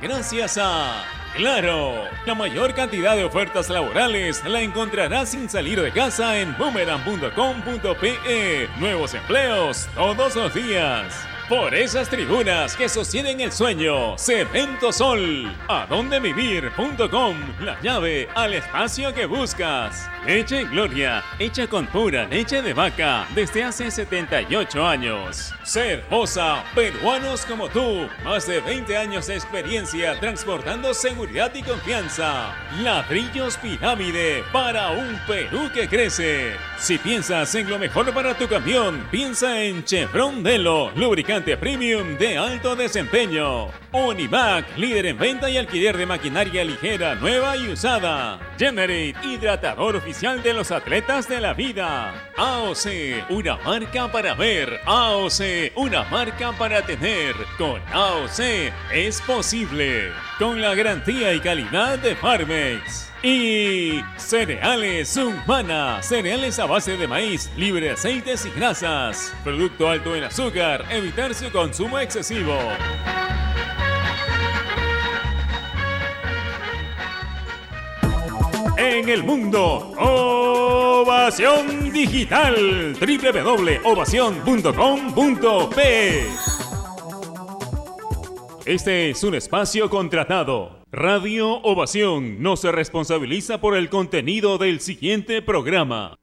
gracias a Claro. La mayor cantidad de ofertas laborales la encontrarás sin salir de casa en boomerang.com.pe. Nuevos empleos todos los días. Por esas tribunas que sostienen el sueño, Cemento Sol, adondevivir.com, la llave al espacio que buscas. Leche Gloria, hecha con pura leche de vaca desde hace 78 años. Cervosa, peruanos como tú, más de 20 años de experiencia transportando seguridad y confianza. Ladrillos Pirámide para un Perú que crece. Si piensas en lo mejor para tu camión, piensa en Chevron Delo, lubricante premium de alto desempeño. Univac, líder en venta y alquiler de maquinaria ligera, nueva y usada. Generate, hidratador oficial de los atletas de la vida. AOC, una marca para ver. AOC, una marca para tener. Con AOC es posible. Con la garantía y calidad de Farmex. Y cereales Humana, cereales a base de maíz, libre de aceites y grasas. Producto alto en azúcar, evitar su consumo excesivo. En el mundo, Ovación Digital, www.ovación.com.p. Este es un espacio contratado. Radio Ovación no se responsabiliza por el contenido del siguiente programa.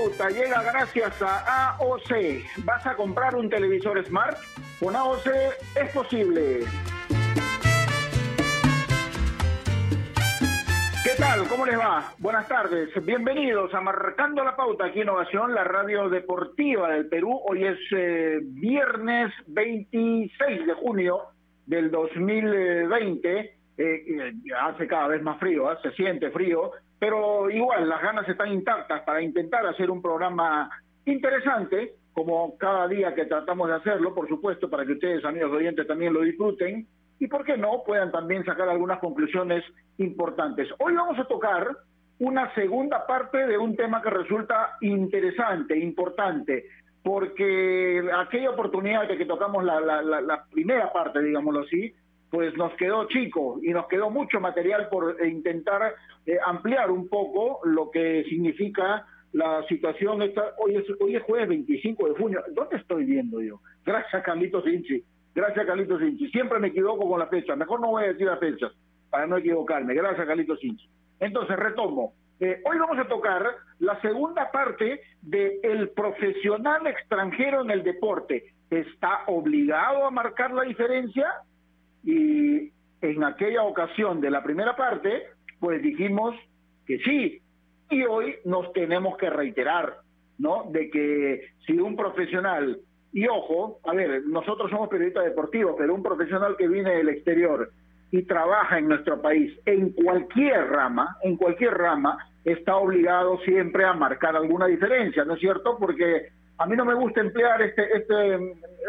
Pauta llega gracias a AOC. ¿Vas a comprar un televisor Smart? Con AOC es posible. ¿Qué tal? ¿Cómo les va? Buenas tardes. Bienvenidos a Marcando la Pauta aquí Innovación, la radio deportiva del Perú. Hoy es eh, viernes 26 de junio del 2020. Eh, eh, hace cada vez más frío, ¿eh? se siente frío, pero igual las ganas están intactas para intentar hacer un programa interesante, como cada día que tratamos de hacerlo, por supuesto, para que ustedes, amigos oyentes, también lo disfruten y, ¿por qué no?, puedan también sacar algunas conclusiones importantes. Hoy vamos a tocar una segunda parte de un tema que resulta interesante, importante, porque aquella oportunidad que, que tocamos la, la, la, la primera parte, digámoslo así, pues nos quedó chico y nos quedó mucho material por intentar eh, ampliar un poco lo que significa la situación. Esta, hoy, es, hoy es jueves 25 de junio. ¿Dónde estoy viendo yo? Gracias, Carlitos Inchi. Gracias, Carlitos Inchi. Siempre me equivoco con la fecha. Mejor no voy a decir las fechas para no equivocarme. Gracias, Carlitos Inchi. Entonces, retomo. Eh, hoy vamos a tocar la segunda parte de el profesional extranjero en el deporte. ¿Está obligado a marcar la diferencia? Y en aquella ocasión de la primera parte, pues dijimos que sí, y hoy nos tenemos que reiterar, ¿no? De que si un profesional, y ojo, a ver, nosotros somos periodistas deportivos, pero un profesional que viene del exterior y trabaja en nuestro país, en cualquier rama, en cualquier rama, está obligado siempre a marcar alguna diferencia, ¿no es cierto? Porque a mí no me gusta emplear este, este,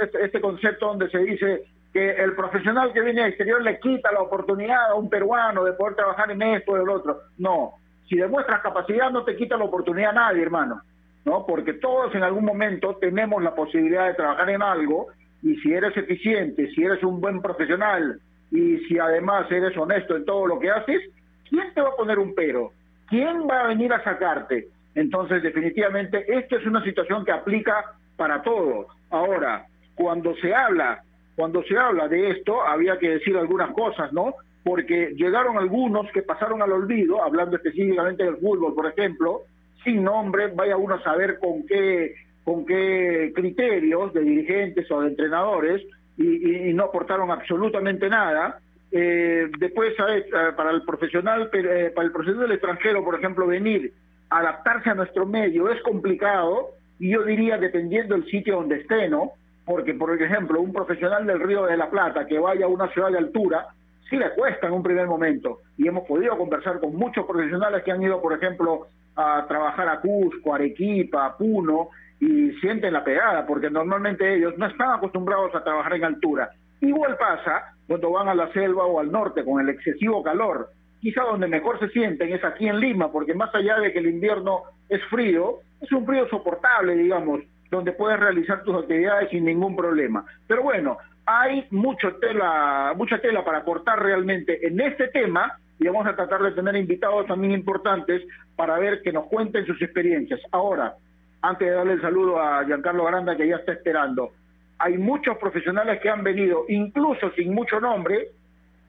este, este concepto donde se dice que el profesional que viene del exterior le quita la oportunidad a un peruano de poder trabajar en esto o en el otro. No, si demuestras capacidad no te quita la oportunidad a nadie, hermano, ¿no? Porque todos en algún momento tenemos la posibilidad de trabajar en algo y si eres eficiente, si eres un buen profesional y si además eres honesto en todo lo que haces, ¿quién te va a poner un pero? ¿Quién va a venir a sacarte? Entonces, definitivamente, esta es una situación que aplica para todos. Ahora, cuando se habla cuando se habla de esto, había que decir algunas cosas, ¿no? Porque llegaron algunos que pasaron al olvido, hablando específicamente del fútbol, por ejemplo, sin nombre, vaya uno a saber con qué, con qué criterios de dirigentes o de entrenadores, y, no aportaron absolutamente nada. Eh, después, ¿sabes? para el profesional, eh, para el profesional del extranjero, por ejemplo, venir, adaptarse a nuestro medio es complicado, y yo diría, dependiendo del sitio donde esté, ¿no? Porque, por ejemplo, un profesional del Río de la Plata que vaya a una ciudad de altura sí le cuesta en un primer momento. Y hemos podido conversar con muchos profesionales que han ido, por ejemplo, a trabajar a Cusco, Arequipa, Puno, y sienten la pegada, porque normalmente ellos no están acostumbrados a trabajar en altura. Igual pasa cuando van a la selva o al norte con el excesivo calor. Quizá donde mejor se sienten es aquí en Lima, porque más allá de que el invierno es frío, es un frío soportable, digamos, donde puedes realizar tus actividades sin ningún problema. Pero bueno, hay mucho tela, mucha tela para cortar realmente en este tema y vamos a tratar de tener invitados también importantes para ver que nos cuenten sus experiencias. Ahora, antes de darle el saludo a Giancarlo Granda que ya está esperando, hay muchos profesionales que han venido, incluso sin mucho nombre,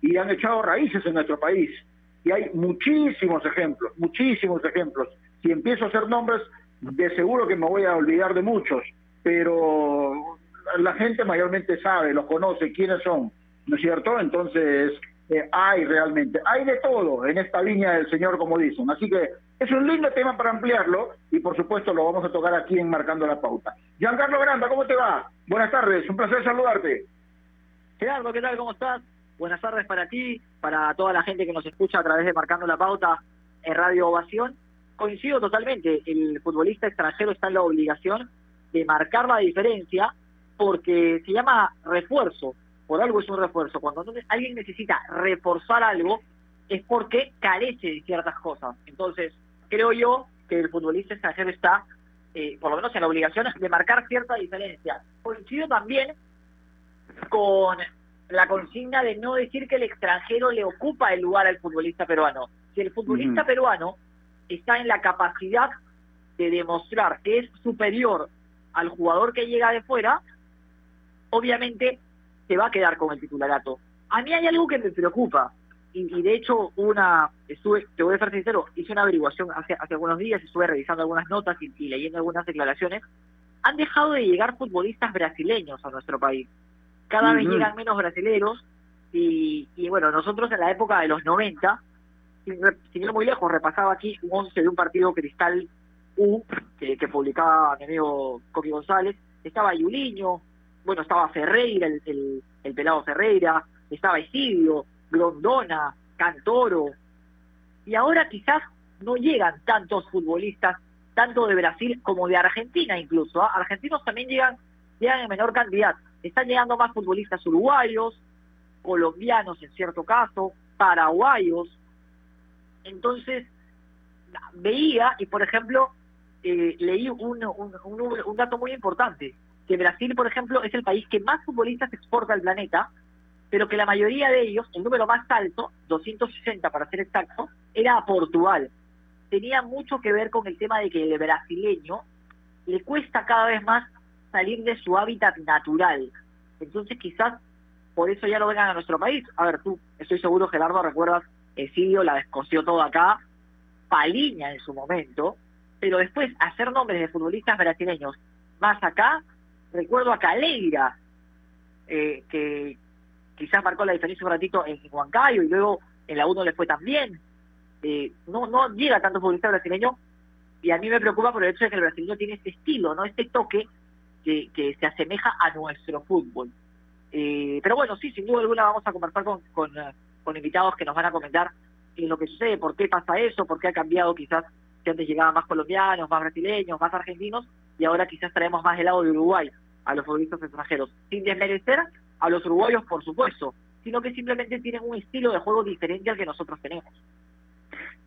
y han echado raíces en nuestro país. Y hay muchísimos ejemplos, muchísimos ejemplos. Si empiezo a hacer nombres, de seguro que me voy a olvidar de muchos, pero la gente mayormente sabe, los conoce, quiénes son, ¿no es cierto? Entonces, eh, hay realmente, hay de todo en esta línea del Señor, como dicen. Así que es un lindo tema para ampliarlo y por supuesto lo vamos a tocar aquí en Marcando la Pauta. Giancarlo Granda, ¿cómo te va? Buenas tardes, un placer saludarte. Gerardo, ¿qué tal? ¿Cómo estás? Buenas tardes para ti, para toda la gente que nos escucha a través de Marcando la Pauta en Radio Ovación. Coincido totalmente, el futbolista extranjero está en la obligación de marcar la diferencia porque se llama refuerzo, por algo es un refuerzo. Cuando alguien necesita reforzar algo es porque carece de ciertas cosas. Entonces, creo yo que el futbolista extranjero está, eh, por lo menos en la obligación de marcar cierta diferencia. Coincido también con la consigna de no decir que el extranjero le ocupa el lugar al futbolista peruano. Si el futbolista peruano está en la capacidad de demostrar que es superior al jugador que llega de fuera, obviamente se va a quedar con el titularato. A mí hay algo que me preocupa, y, de hecho una, estuve, te voy a ser sincero, hice una averiguación hace, hace algunos días, estuve revisando algunas notas y, leyendo algunas declaraciones, han dejado de llegar futbolistas brasileños a nuestro país. Cada vez llegan menos brasileños y, y, bueno, nosotros en la época de los 90, sin, ir muy lejos, repasaba aquí un 11 de un partido Cristal U que, publicaba mi amigo Coqui González, estaba Yuliño, bueno, estaba Ferreira, el, el, pelado Ferreira, estaba Isidio, Grondona, Cantoro, y ahora quizás no llegan tantos futbolistas, tanto de Brasil como de Argentina incluso. ¿ah? Argentinos también llegan, llegan en menor cantidad. Están llegando más futbolistas uruguayos, colombianos en cierto caso, paraguayos. Entonces, veía, y por ejemplo, eh, leí un, un, un, dato muy importante, que Brasil, por ejemplo, es el país que más futbolistas exporta al planeta, pero que la mayoría de ellos, el número más alto, 260 para ser exacto, era a Portugal. Tenía mucho que ver con el tema de que el brasileño le cuesta cada vez más salir de su hábitat natural. Entonces quizás por eso ya lo vengan a nuestro país. A ver, tú, estoy seguro, Gerardo, recuerdas, Esidio la descoció todo acá, Paliña en su momento, pero después hacer nombres de futbolistas brasileños más acá, recuerdo a Caleira, eh, que, quizás marcó la diferencia un ratito en Huancayo y luego en la 1 le fue también. Eh, no, no llega tanto futbolista brasileño y a mí me preocupa por el hecho de que el brasileño tiene este estilo, no este toque que, que se asemeja a nuestro fútbol. Eh, pero bueno, sí, sin duda alguna vamos a conversar con, con, con invitados que nos van a comentar lo que sucede, por qué pasa eso, por qué ha cambiado quizás que antes llegaban más colombianos, más brasileños, más argentinos, y ahora quizás traemos más del lado de Uruguay a los futbolistas extranjeros, sin desmerecer a los uruguayos, por supuesto, sino que simplemente tienen un estilo de juego diferente al que nosotros tenemos.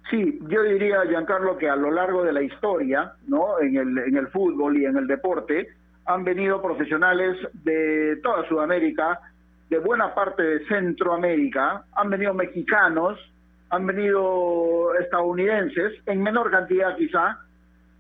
Sí, yo diría, Giancarlo, que a lo largo de la historia, ¿no? En el, en el fútbol y en el deporte, han venido profesionales de toda Sudamérica, de buena parte de Centroamérica, han venido mexicanos, han venido estadounidenses, en menor cantidad quizá,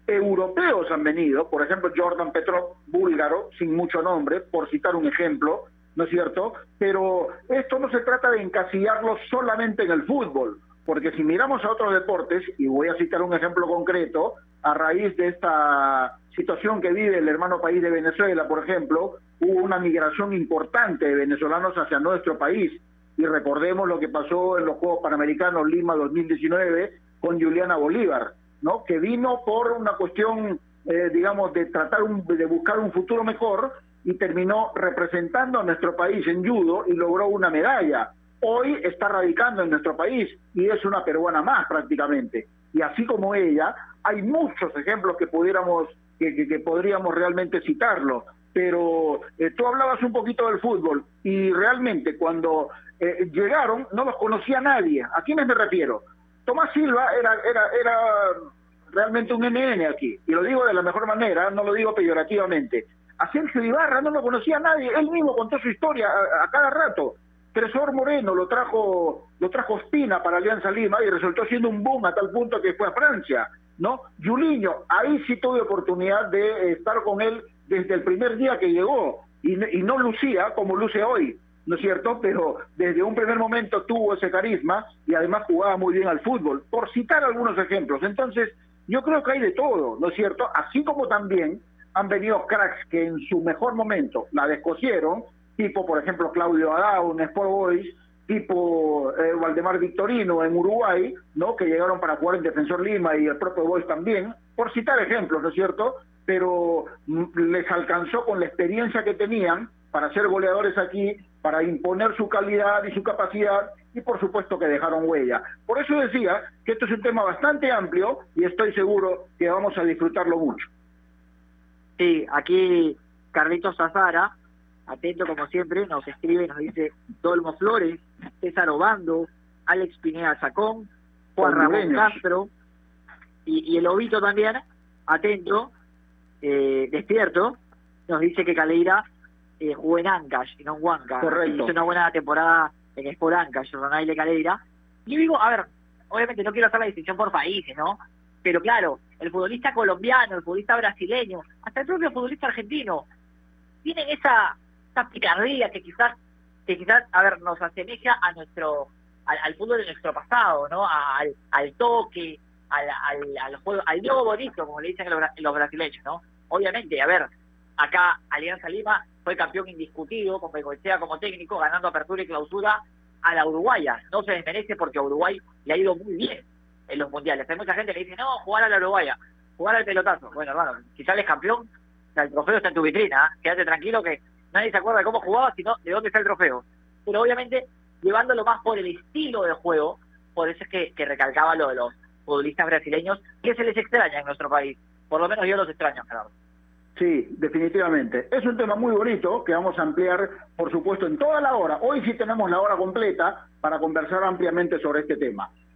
europeos han venido, por ejemplo Jordan Petrov, búlgaro, sin mucho nombre, por citar un ejemplo, ¿no es cierto? Pero esto no se trata de encasillarlo solamente en el fútbol, porque si miramos a otros deportes, y voy a citar un ejemplo concreto, a raíz de esta situación que vive el hermano país de Venezuela, por ejemplo, hubo una migración importante de venezolanos hacia nuestro país. Y recordemos lo que pasó en los Juegos Panamericanos Lima 2019 con Juliana Bolívar, ¿no? Que vino por una cuestión, eh, digamos, de tratar de buscar un futuro mejor y terminó representando a nuestro país en judo y logró una medalla. hoy está radicando en nuestro país y es una peruana más prácticamente. Y así como ella, hay muchos ejemplos que pudiéramos que, podríamos realmente citarlo. Pero eh, tú hablabas un poquito del fútbol y realmente cuando eh, llegaron no los conocía nadie. ¿A quiénes me refiero? Tomás Silva era, era, era realmente un NN aquí, y lo digo de la mejor manera, no lo digo peyorativamente. A Sergio Ibarra no lo conocía nadie, él mismo contó su historia a, cada rato. Tresor Moreno lo trajo, lo trajo Espina para Alianza Lima y resultó siendo un boom a tal punto que fue a Francia, ¿no? Yuliño, ahí sí tuve oportunidad de estar con él desde el primer día que llegó y, y no lucía como luce hoy, ¿no es cierto? Pero desde un primer momento tuvo ese carisma y además jugaba muy bien al fútbol, por citar algunos ejemplos. Entonces, yo creo que hay de todo, ¿no es cierto? Así como también han venido cracks que en su mejor momento la descosieron, tipo por ejemplo Claudio Adao en Sport Boys, tipo eh, Valdemar Victorino en Uruguay, ¿no? que llegaron para jugar en Defensor Lima y el propio Boys también, por citar ejemplos, ¿no es cierto? Pero mm, les alcanzó con la experiencia que tenían para ser goleadores aquí, para imponer su calidad y su capacidad y por supuesto que dejaron huella. Por eso decía que esto es un tema bastante amplio y estoy seguro que vamos a disfrutarlo mucho. Sí, aquí Carlitos Zazara, atento como siempre, nos escribe, nos dice Dolmo Flores, César Obando, Alex Pineda Sacón, Juan Ramón Castro y, el Obito también, atento, eh, despierto, nos dice que Caleira eh, jugó en Ancash y no en Huanca. Hizo una buena temporada en Sport Ancash, Ronaldo Caleira. Y digo, a ver, obviamente no quiero hacer la distinción por países, ¿no? Pero claro, el futbolista colombiano, el futbolista brasileño, hasta el propio futbolista argentino, tienen esa, esa picardía que quizás, que quizás, a ver, nos asemeja a nuestro, al, fútbol de nuestro pasado, ¿no? Al, al toque, al, al, al juego, al juego bonito, como le dicen los, los brasileños, ¿no? Obviamente, a ver, acá Alianza Lima fue campeón indiscutido, con Bengoechea como técnico, ganando apertura y clausura a la uruguaya. No se desmerece porque a Uruguay le ha ido muy bien en los mundiales. Hay mucha gente que dice, no, jugar a la uruguaya, jugar al pelotazo. Bueno, hermano, si sales campeón, el trofeo está en tu vitrina, ¿eh? quédate tranquilo que nadie se acuerda de cómo jugaba, sino de dónde está el trofeo. Pero obviamente, llevándolo más por el estilo de juego, por eso es que, que recalcaba lo de los futbolistas brasileños, que se les extraña en nuestro país. Por lo menos yo los extraño, Gerardo. Sí, definitivamente. Es un tema muy bonito que vamos a ampliar, por supuesto, en toda la hora. Hoy sí tenemos la hora completa para conversar ampliamente sobre este tema.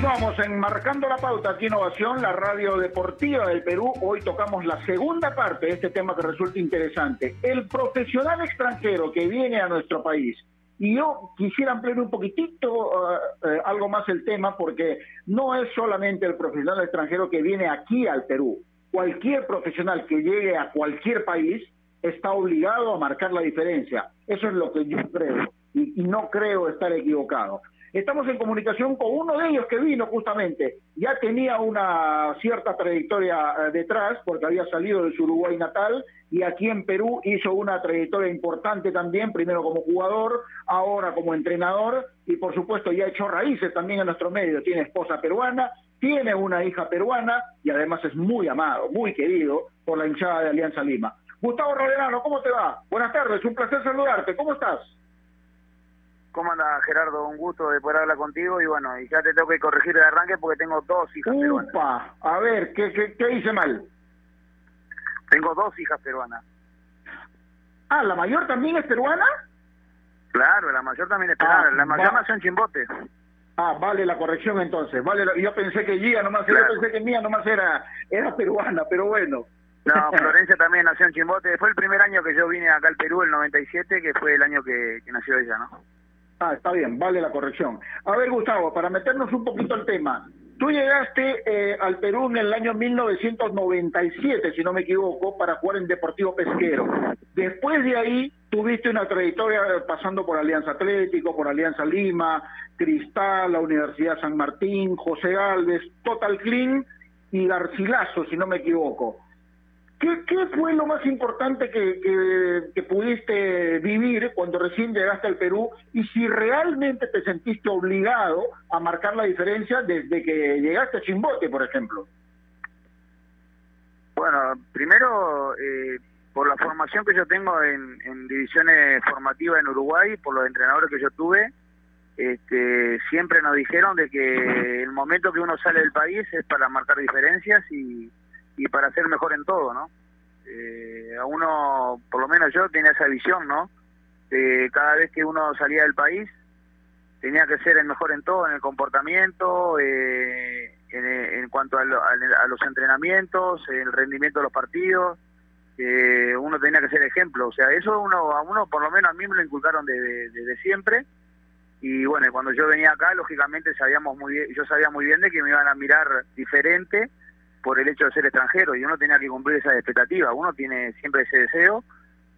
Continuamos en Marcando la Pauta aquí Innovación, la radio deportiva del Perú. Hoy tocamos la segunda parte de este tema que resulta interesante. El profesional extranjero que viene a nuestro país. Y yo quisiera ampliar un poquitito uh, algo más el tema porque no es solamente el profesional extranjero que viene aquí al Perú. Cualquier profesional que llegue a cualquier país está obligado a marcar la diferencia. Eso es lo que yo creo y no creo estar equivocado. Estamos en comunicación con uno de ellos que vino justamente. Ya tenía una cierta trayectoria eh, detrás porque había salido de su Uruguay natal y aquí en Perú hizo una trayectoria importante también, primero como jugador, ahora como entrenador y por supuesto ya hecho raíces también en nuestro medio. Tiene esposa peruana, tiene una hija peruana y además es muy amado, muy querido por la hinchada de Alianza Lima. Gustavo Roderano, ¿cómo te va? Buenas tardes, un placer saludarte. ¿Cómo estás? ¿Cómo anda Gerardo? Un gusto de poder hablar contigo y bueno, y ya te tengo que corregir el arranque porque tengo dos hijas Upa, peruanas. a ver, ¿qué, qué, qué hice mal? Tengo dos hijas peruanas. Ah, ¿la mayor también es peruana? Claro, la mayor también es peruana. Ah, la mayor nació en Chimbote. Ah, vale la corrección entonces. Vale, la- yo pensé que Gia nomás, Claro. yo pensé que Mía nomás era, era peruana, pero bueno. No, Florencia también nació en Chimbote. Fue el primer año que yo vine acá al Perú, el 97, que fue el año que, que nació ella, ¿no? Ah, está bien, vale la corrección. A ver, Gustavo, para meternos un poquito al tema. Tú llegaste eh, al Perú en el año 1997, si no me equivoco, para jugar en Deportivo Pesquero. Después de ahí tuviste una trayectoria pasando por Alianza Atlético, por Alianza Lima, Cristal, la Universidad San Martín, José Galvez, Total Clean y Garcilaso, si no me equivoco. ¿Qué, qué fue lo más importante que, que, pudiste vivir cuando recién llegaste al Perú y si realmente te sentiste obligado a marcar la diferencia desde que llegaste a Chimbote, por ejemplo? Bueno, primero, eh, por la formación que yo tengo en, en divisiones formativas en Uruguay, por los entrenadores que yo tuve, este, siempre nos dijeron de que el momento que uno sale del país es para marcar diferencias y, y para ser mejor en todo, ¿no? Eh, a uno, por lo menos yo, tenía esa visión, ¿no? De cada vez que uno salía del país, tenía que ser el mejor en todo, en el comportamiento, eh, en, en cuanto a, a- los entrenamientos, el rendimiento de los partidos, eh, uno tenía que ser ejemplo, o sea, eso uno a uno, por lo menos a mí me lo inculcaron desde de, de siempre, y bueno, cuando yo venía acá, lógicamente sabíamos muy bien, yo sabía muy bien de que me iban a mirar diferente por el hecho de ser extranjero, y uno tenía que cumplir esa expectativa, uno tiene siempre ese deseo,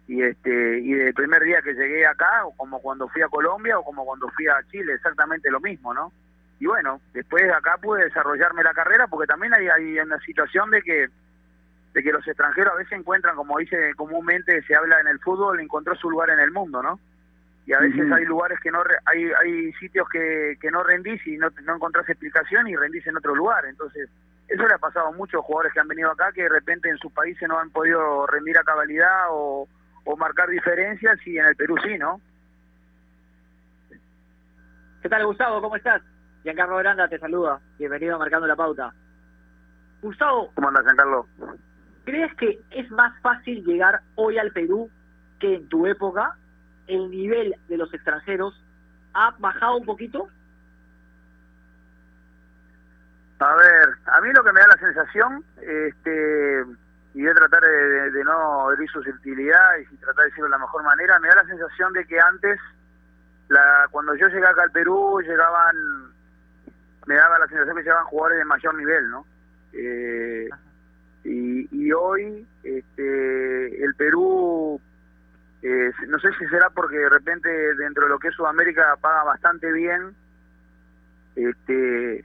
y este y del primer día que llegué acá o como cuando fui a Colombia o como cuando fui a Chile exactamente lo mismo no y bueno después de acá pude desarrollarme la carrera porque también hay, hay una situación de que de que los extranjeros a veces encuentran como dice comúnmente se habla en el fútbol encontró su lugar en el mundo no y a veces hay lugares que no re- hay hay sitios que, que no rendís y no, no encontrás explicación y rendís en otro lugar. Entonces eso le ha pasado a muchos jugadores que han venido acá que de repente en sus países no han podido rendir a cabalidad o, o marcar diferencias y en el Perú sí, ¿no? ¿Qué tal, Gustavo? ¿Cómo estás? Giancarlo Granda te saluda. Bienvenido a Marcando la Pauta. Gustavo, ¿Cómo andas, Giancarlo? ¿crees que es más fácil llegar hoy al Perú que en tu época? ¿El nivel de los extranjeros ha bajado un poquito? A ver, a mí lo que me da la sensación, este, y voy a tratar de, de- de no herir y tratar de decirlo de la mejor manera, me da la sensación de que antes, la, cuando yo llegué acá al Perú, llegaban, me daba la sensación que llegaban jugadores de mayor nivel, ¿no? Eh, y, y hoy, este, el Perú, eh, no sé si será porque de repente dentro de lo que es Sudamérica paga bastante bien, este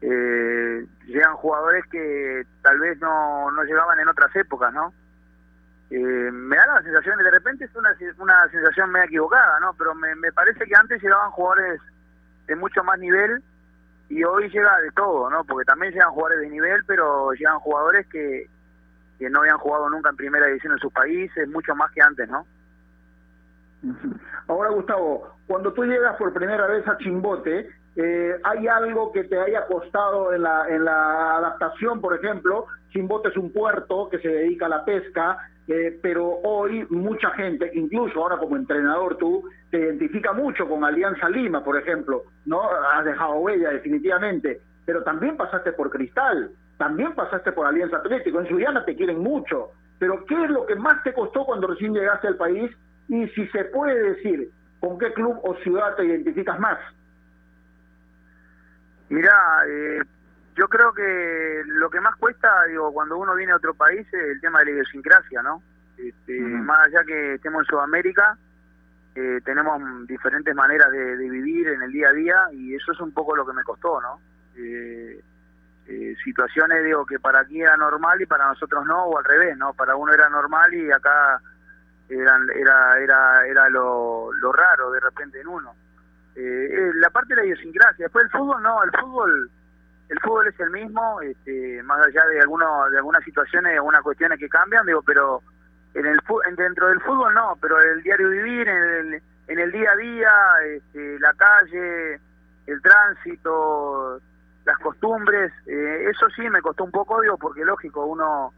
eh, llegan jugadores que tal vez no, no llegaban en otras épocas, ¿no? Eh, me da la sensación, de repente es una, una sensación media equivocada, ¿no? Pero me, me parece que antes llegaban jugadores de mucho más nivel y hoy llega de todo, ¿no? Porque también llegan jugadores de nivel, pero llegan jugadores que, que no habían jugado nunca en primera división en sus países, mucho más que antes, ¿no? Ahora, Gustavo, cuando tú llegas por primera vez a Chimbote, eh, ¿hay algo que te haya costado en la, en la adaptación, por ejemplo? Chimbote es un puerto que se dedica a la pesca, eh, pero hoy mucha gente, incluso ahora como entrenador tú, te identifica mucho con Alianza Lima, por ejemplo, ¿no? Has dejado huella definitivamente, pero también pasaste por Cristal, también pasaste por Alianza Atlético, en Suyana te quieren mucho, pero ¿qué es lo que más te costó cuando recién llegaste al país? Y si se puede decir, ¿con qué club o ciudad te identificas más? Mira, eh, yo creo que lo que más cuesta, digo, cuando uno viene a otro país es el tema de la idiosincrasia, ¿no? Este, Más allá que estemos en Sudamérica, eh, tenemos diferentes maneras de, vivir en el día a día y eso es un poco lo que me costó, ¿no? Eh, eh, situaciones, digo, que para aquí era normal y para nosotros no, o al revés, ¿no? Para uno era normal y acá eran, era, era, era lo, lo raro de repente en uno. La parte de la idiosincrasia, después el fútbol, no, el fútbol el fútbol es el mismo, este, más allá de algunos de algunas situaciones, algunas cuestiones que cambian, digo, pero en el dentro del fútbol no, pero el diario vivir, en el, en el día a día, este, la calle, el tránsito, las costumbres, eh, eso sí me costó un poco, digo, porque lógico, uno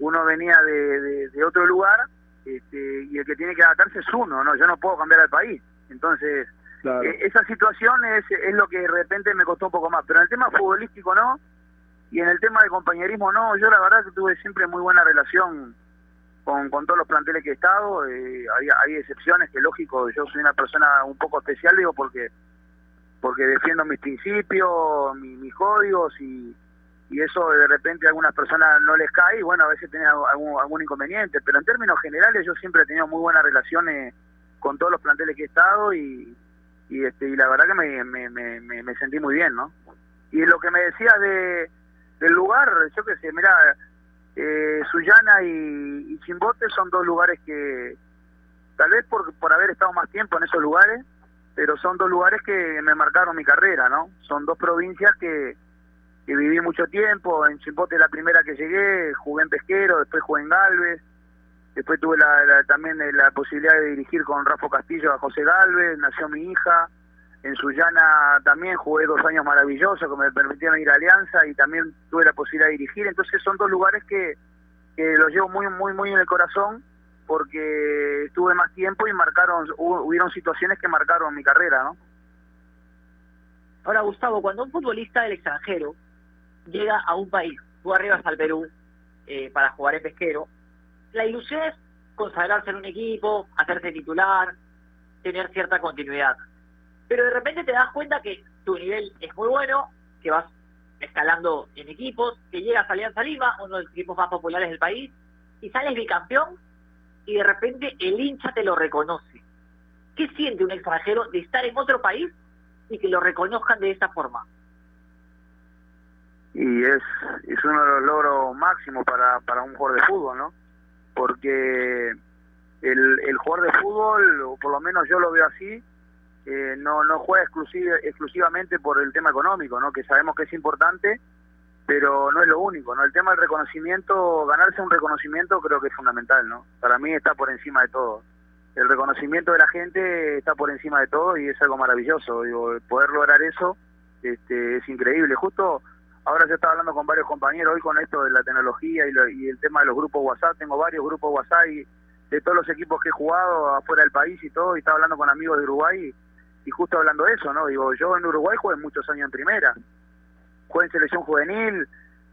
uno venía de, de, otro lugar este, y el que tiene que adaptarse es uno, no, yo no puedo cambiar al país, entonces eh, esa situación es, es lo que de repente me costó un poco más, pero en el tema futbolístico no, y en el tema de compañerismo no, yo la verdad que tuve siempre muy buena relación con, con todos los planteles que he estado, eh, hay, hay excepciones que lógico, yo soy una persona un poco especial, digo, porque porque defiendo mis principios, mis, códigos y, y eso de repente a algunas personas no les cae y bueno, a veces tenés algún, algún inconveniente, pero en términos generales yo siempre he tenido muy buenas relaciones con todos los planteles que he estado y, y este y la verdad que me, me, me, me sentí muy bien, ¿no? Y lo que me decías de, del lugar, yo qué sé, mira, eh, Sullana y, y, Chimbote son dos lugares que, tal vez por, por haber estado más tiempo en esos lugares, pero son dos lugares que me marcaron mi carrera, ¿no? Son dos provincias que, que viví mucho tiempo, en Chimbote la primera que llegué, jugué en Pesquero, después jugué en Galvez, Después tuve la, también eh, la posibilidad de dirigir con Rafa Castillo a José Galvez, nació mi hija. En Sullana también jugué dos años maravillosos que me permitieron ir a Alianza y también tuve la posibilidad de dirigir. Entonces son dos lugares que, los llevo muy, muy, muy en el corazón porque estuve más tiempo y marcaron, hubieron situaciones que marcaron mi carrera, ¿no? Ahora, Gustavo, cuando un futbolista del extranjero llega a un país, tú arribas al Perú eh, para jugar en pesquero, la ilusión es consagrarse en un equipo, hacerse titular, tener cierta continuidad. Pero de repente te das cuenta que tu nivel es muy bueno, que vas escalando en equipos, que llegas a Alianza Lima, uno de los equipos más populares del país, y sales bicampeón y de repente el hincha te lo reconoce. ¿Qué siente un extranjero de estar en otro país y que lo reconozcan de esa forma? Y es, es uno de los logros máximos para, para un jugador de fútbol, ¿no? Porque el, el jugador de fútbol, o por lo menos yo lo veo así, eh, no, no juega exclusivamente por el tema económico, ¿no? que sabemos que es importante, pero no es lo único. ¿no? El tema del reconocimiento, ganarse un reconocimiento creo que es fundamental. ¿no? Para mí está por encima de todo. El reconocimiento de la gente está por encima de todo y es algo maravilloso. Digo, poder lograr eso este, es increíble. Justo Ahora yo estaba hablando con varios compañeros hoy con esto de la tecnología y, el tema de los grupos WhatsApp. Tengo varios grupos WhatsApp y de todos los equipos que he jugado afuera del país y todo. Y estaba hablando con amigos de Uruguay y, justo hablando de eso, ¿no? Digo, yo en Uruguay jugué muchos años en primera. Jugué en selección juvenil.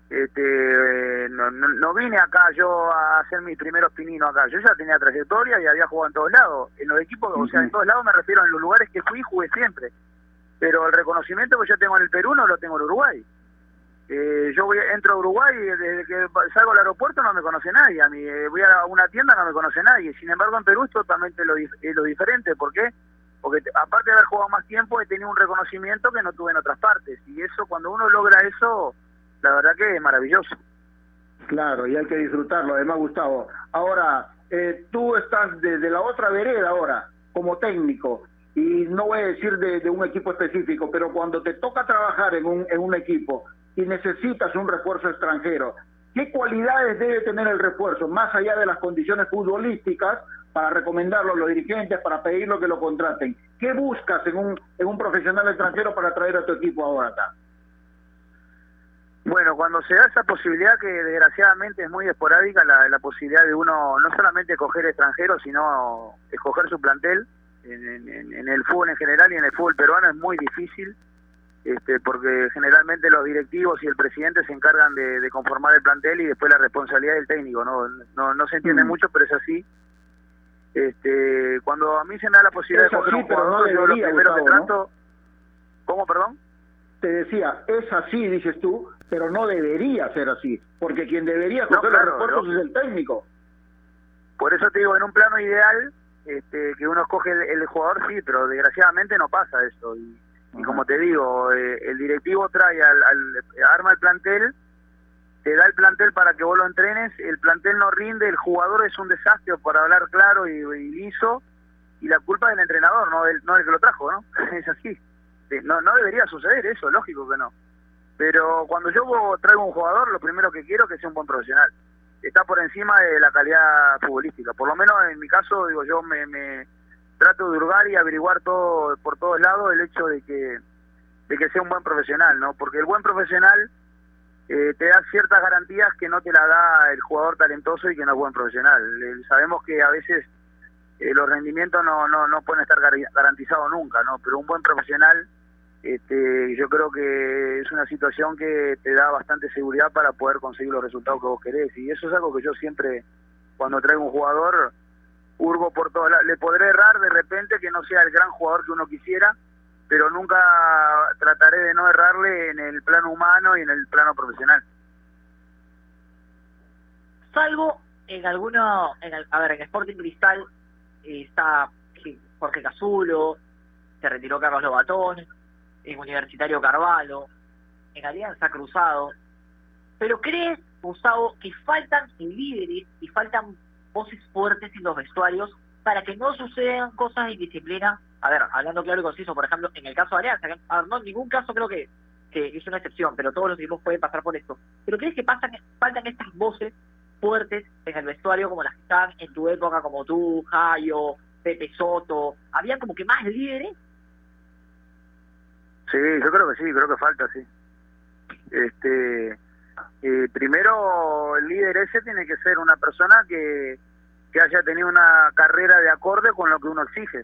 Este, no, no, vine acá yo a hacer mis primeros pininos acá. Yo ya tenía trayectoria y había jugado en todos lados. En los equipos, o sea, en todos lados me refiero a los lugares que fui, jugué siempre. Pero el reconocimiento que yo tengo en el Perú no lo tengo en Uruguay. Eh, yo voy, entro a Uruguay y desde que salgo al aeropuerto no me conoce nadie. A mí, eh, voy a una tienda no me conoce nadie. Sin embargo, en Perú es totalmente lo, diferente. ¿Por qué? Porque aparte de haber jugado más tiempo, he tenido un reconocimiento que no tuve en otras partes. Y eso, cuando uno logra eso, la verdad que es maravilloso. Claro, y hay que disfrutarlo. Además, Gustavo, ahora eh, tú estás desde la otra vereda ahora, como técnico. Y no voy a decir de, de un equipo específico, pero cuando te toca trabajar en un, en un equipo y necesitas un refuerzo extranjero. ¿Qué cualidades debe tener el refuerzo, más allá de las condiciones futbolísticas, para recomendarlo a los dirigentes, para pedirlo que lo contraten? ¿Qué buscas en un, en un profesional extranjero para traer a tu equipo ahora acá? Bueno, cuando se da esa posibilidad, que desgraciadamente es muy esporádica, la, la posibilidad de uno no solamente escoger extranjeros, sino escoger su plantel, en, en, en, el fútbol en general y en el fútbol peruano es muy difícil, este, porque generalmente los directivos y el presidente se encargan de, de conformar el plantel y después la responsabilidad del técnico, no, no, no se entiende Mm. mucho, pero es así. Este, cuando a mí se me da la posibilidad Es de coger un pero no jugador, yo lo primero que Gustavo, ¿no? trato... ¿Cómo, perdón? Te decía, es así, dices tú, pero no debería ser así, porque quien debería No, coger claro, los refuerzos lógico. es el técnico. Por eso te digo, en un plano ideal, este, que uno escoge el, el jugador, sí, pero desgraciadamente no pasa eso. Y, y como te digo, eh, el directivo trae al, al- arma el plantel, te da el plantel para que vos lo entrenes, el plantel no rinde, el jugador es un desastre, para hablar claro y, y liso, y la culpa es del entrenador, no del, no del que lo trajo, ¿no? es así. No, no debería suceder eso, lógico que no. Pero cuando yo traigo un jugador, lo primero que quiero es que sea un buen profesional está por encima de la calidad futbolística. Por lo menos en mi caso, digo, yo me, me trato de hurgar y averiguar todo por todos lados el hecho de que de que sea un buen profesional, ¿no? Porque el buen profesional eh, te da ciertas garantías que no te la da el jugador talentoso y que no es buen profesional. Eh, sabemos que a veces eh, los rendimientos no, no, no pueden estar gar- garantizados nunca, ¿no? Pero un buen profesional, este, yo creo que es una situación que te da bastante seguridad para poder conseguir los resultados que vos querés. Y eso es algo que yo siempre, cuando traigo un jugador, hurgo por todos lados. Le podré errar de repente que no sea el gran jugador que uno quisiera, pero nunca trataré de no errarle en el plano humano y en el plano profesional. Salvo en alguno, en, el- a ver, en Sporting Cristal eh, está Jorge Casulo, se retiró Carlos Lobatón, en Universitario Carvalho, en Alianza Cruzado. Pero ¿crees, Gustavo, que faltan líderes y faltan voces fuertes en los vestuarios para que no sucedan cosas de indisciplina? A ver, hablando claro y conciso, por ejemplo, en el caso de Alianza, no en ningún caso creo que, que es una excepción, pero todos los equipos pueden pasar por esto. ¿Pero crees que pasan, faltan estas voces fuertes en el vestuario como las que estaban en tu época, como tú, Jayo, Pepe Soto? ¿Habían como que más líderes? Sí, yo creo que sí, creo que falta, sí. Este, eh, primero, el líder ese tiene que ser una persona que, que haya tenido una carrera de acorde con lo que uno exige.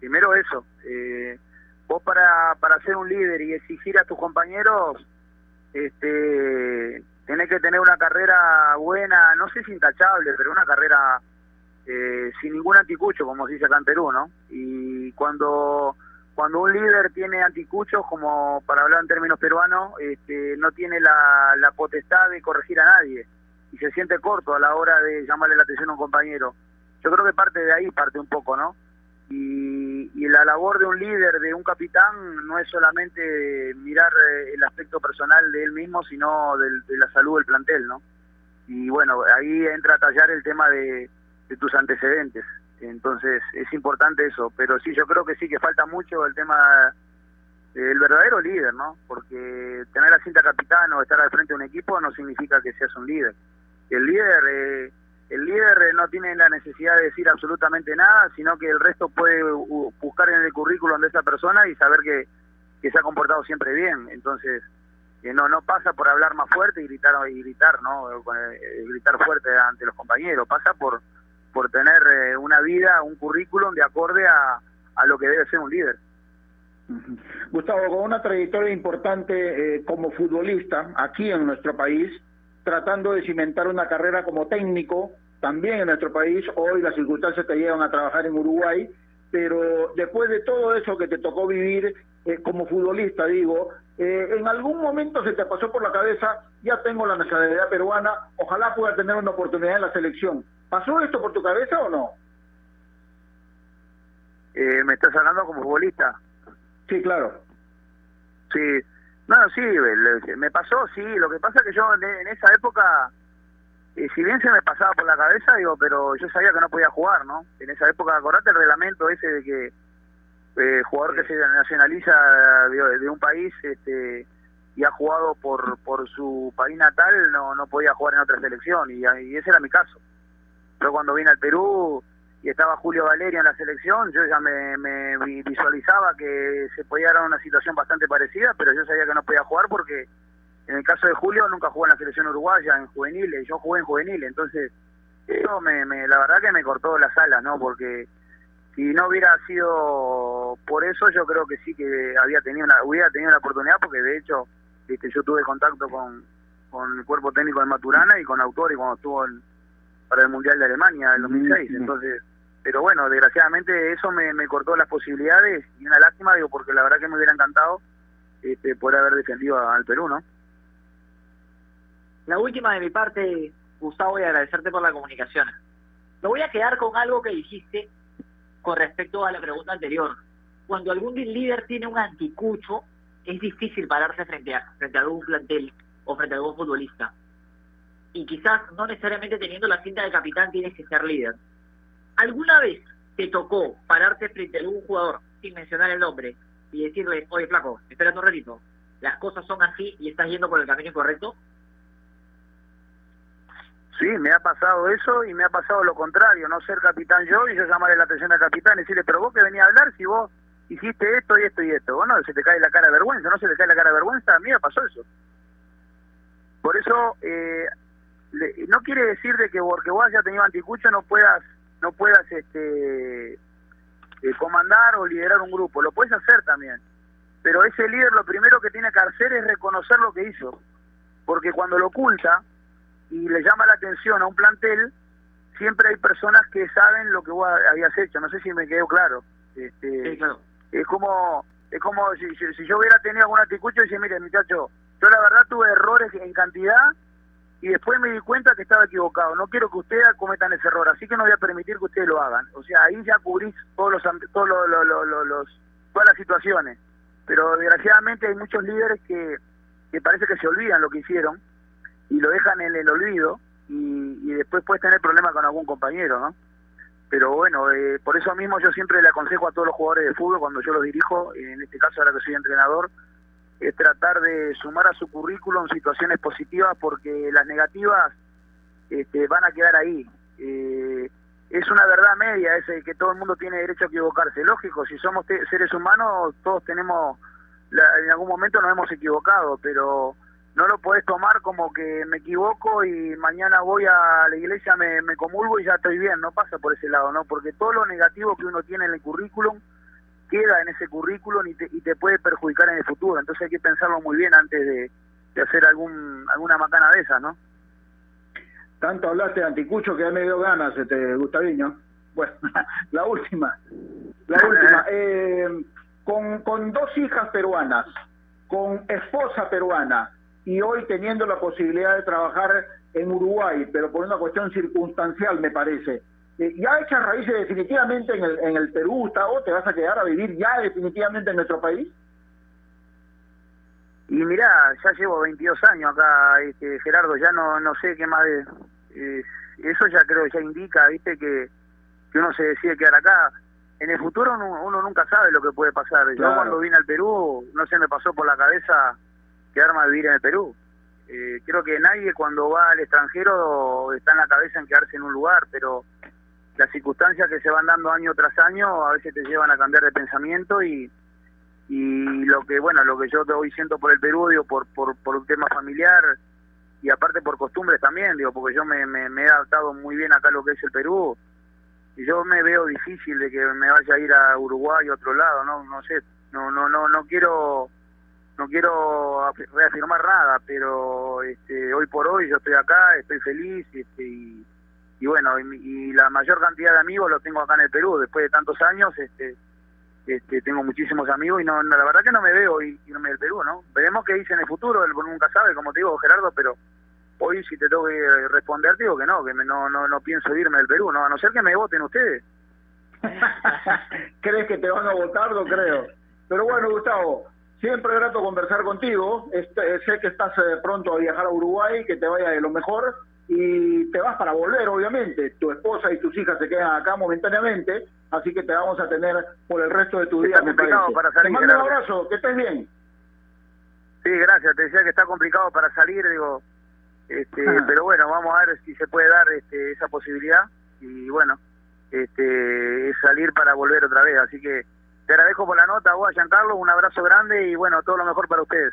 Primero eso. Eh, vos para, para ser un líder y exigir a tus compañeros, este, tenés que tener una carrera buena, no sé si intachable, pero una carrera eh, sin ningún anticucho, como se dice acá en Perú, ¿no? Y cuando cuando un líder tiene anticuchos, como para hablar en términos peruanos, este, no tiene la, la potestad de corregir a nadie y se siente corto a la hora de llamarle la atención a un compañero. Yo creo que parte de ahí, parte un poco, ¿no? Y, la labor de un líder, de un capitán, no es solamente mirar eh, el aspecto personal de él mismo, sino de la salud del plantel, ¿no? Y bueno, ahí entra a tallar el tema de tus antecedentes. Entonces es importante eso, pero sí, yo creo que sí que falta mucho el tema del verdadero líder, ¿no? Porque tener la cinta capitán o estar al frente de un equipo no significa que seas un líder. El líder, eh, el líder eh, no tiene la necesidad de decir absolutamente nada, sino que el resto puede buscar en el currículum de esa persona y saber que, que se ha comportado siempre bien. Entonces, que no no pasa por hablar más fuerte y gritar y gritar, ¿no? Con, eh, gritar fuerte ante los compañeros, pasa por por tener eh, una vida, un currículum de acorde a, lo que debe ser un líder. Gustavo, con una trayectoria importante eh, como futbolista aquí en nuestro país, tratando de cimentar una carrera como técnico también en nuestro país, hoy las circunstancias te llevan a trabajar en Uruguay, pero después de todo eso que te tocó vivir eh, como futbolista, digo, eh, en algún momento se te pasó por la cabeza, ya tengo la nacionalidad peruana, ojalá pueda tener una oportunidad en la selección. ¿Pasó esto por tu cabeza o no? Eh, ¿Me estás hablando como futbolista? Sí, claro. Sí, no, sí, me pasó, sí. Lo que pasa es que yo en, en esa época, eh, si bien se me pasaba por la cabeza, digo, pero yo sabía que no podía jugar, ¿no? En esa época, acordate el reglamento ese de que eh, jugador que se nacionaliza de, de un país este, y ha jugado por por su país natal, no no podía jugar en otra selección, y, y ese era mi caso. Yo cuando vine al Perú y estaba Julio Valerio en la selección, yo ya me, me vi- visualizaba que se podía dar una situación bastante parecida, pero yo sabía que no podía jugar porque En el caso de Julio nunca jugó en la selección uruguaya, en juveniles, yo jugué en juveniles, entonces eso me, me, la verdad que me cortó las alas, ¿no? Porque si no hubiera sido por eso, yo creo que sí que había tenido una, hubiera tenido la oportunidad, porque de hecho este, yo tuve contacto con, con el cuerpo técnico de Maturana y con Autori cuando estuvo para el Mundial de Alemania en 2006, entonces pero bueno, desgraciadamente eso me, me, cortó las posibilidades y una lástima, digo, porque la verdad que me hubiera encantado este, poder haber defendido al Perú, ¿no? La última de mi parte, Gustavo, y agradecerte por la comunicación. Me voy a quedar con algo que dijiste con respecto a la pregunta anterior. Cuando algún líder tiene un anticucho, es difícil pararse frente a, frente a algún plantel o frente a algún futbolista. Y quizás no necesariamente teniendo la cinta de capitán tienes que ser líder ¿Alguna vez te tocó pararte frente a algún jugador, sin mencionar el nombre, y decirle, oye, flaco, espera un ratito, las cosas son así y estás yendo por el camino incorrecto? Sí, me ha pasado eso y me ha pasado lo contrario, no ser capitán yo y yo llamarle la atención al capitán y decirle, pero vos que venía a hablar si vos hiciste esto y esto y esto. Bueno, se te cae la cara de vergüenza, no se te cae la cara de vergüenza, a mí me pasó eso. Por eso, eh, no quiere decir de que porque vos hayas tenido anticucho no puedas no puedas este eh, comandar o liderar un grupo, lo puedes hacer también, pero ese líder lo primero que tiene que hacer es reconocer lo que hizo, porque cuando lo oculta y le llama la atención a un plantel, siempre hay personas que saben lo que vos habías hecho, no sé si me quedó claro. Este, Es como es como si, si, yo hubiera tenido algún anticucho y decir, mire muchacho, yo la verdad tuve errores en cantidad y después me di cuenta que estaba equivocado. No quiero que ustedes cometan ese error, así que no voy a permitir que ustedes lo hagan. O sea, ahí ya cubrís todos los, todos los, todas las situaciones. Pero desgraciadamente hay muchos líderes que, que parece que se olvidan lo que hicieron y lo dejan en el olvido y, y después puedes tener problemas con algún compañero, ¿no? Pero bueno, eh, por eso mismo yo siempre le aconsejo a todos los jugadores de fútbol cuando yo los dirijo, en este caso ahora que soy entrenador, es tratar de sumar a su currículum situaciones positivas porque las negativas este, van a quedar ahí. Eh, es una verdad media ese que todo el mundo tiene derecho a equivocarse. Lógico, si somos seres humanos, todos tenemos, en algún momento nos hemos equivocado, pero no lo podés tomar como que me equivoco y mañana voy a la iglesia, me comulgo y ya estoy bien. No pasa por ese lado, ¿no? Porque todo lo negativo que uno tiene en el currículum queda en ese currículum y te, y te puede perjudicar en el futuro. Entonces hay que pensarlo muy bien antes de, hacer algún alguna macana de esas, ¿no? Tanto hablaste de Anticucho que ya me dio ganas, este, Gustaviño. Bueno, la última. La última. Eh, con, con dos hijas peruanas, con esposa peruana y hoy teniendo la posibilidad de trabajar en Uruguay, pero por una cuestión circunstancial, me parece. Eh, ¿Ya echas raíces definitivamente en el, en el Perú, Gustavo? ¿Te vas a quedar a vivir ya definitivamente en nuestro país? Y mirá, ya llevo 22 años acá, este, Gerardo, ya no no sé qué más... De, eso ya creo ya indica, viste, que, que uno se decide quedar acá. En el futuro uno, nunca sabe lo que puede pasar. Yo cuando vine al Perú, no se me pasó por la cabeza quedarme a vivir en el Perú. Eh, creo que nadie cuando va al extranjero está en la cabeza en quedarse en un lugar, pero las circunstancias que se van dando año tras año a veces te llevan a cambiar de pensamiento y, y lo que bueno lo que yo hoy siento por el Perú digo por, por, por un tema familiar y aparte por costumbres también digo porque yo me, me, he adaptado muy bien acá a lo que es el Perú. Y yo me veo difícil de que me vaya a ir a Uruguay otro lado no no sé no no no no quiero no quiero reafirmar nada pero este hoy por hoy yo estoy acá estoy feliz este, y y bueno, y, la mayor cantidad de amigos los tengo acá en el Perú, después de tantos años, este, este tengo muchísimos amigos y no, la verdad que no me veo irme del Perú, ¿no? Veremos qué dice en el futuro, él nunca sabe, como te digo, Gerardo, pero hoy si te tengo que responder, digo que no, que no, no, no pienso irme del Perú, ¿no? A no ser que me voten ustedes. ¿Crees que te van a votar? No creo. Pero bueno, Gustavo, siempre grato conversar contigo. Este, sé que estás eh, pronto a viajar a Uruguay, que te vaya de lo mejor y te vas para volver, obviamente. Tu esposa y tus hijas se quedan acá momentáneamente, así que te vamos a tener por el resto de tu vida. me para salir. Te mando un abrazo, que estés bien. Sí, gracias. Te decía que está complicado para salir, digo, este, pero bueno, vamos a ver si se puede dar este, esa posibilidad y bueno, este, salir para volver otra vez. Así que te agradezco por la nota, vos, Giancarlo, un abrazo grande y bueno, todo lo mejor para ustedes.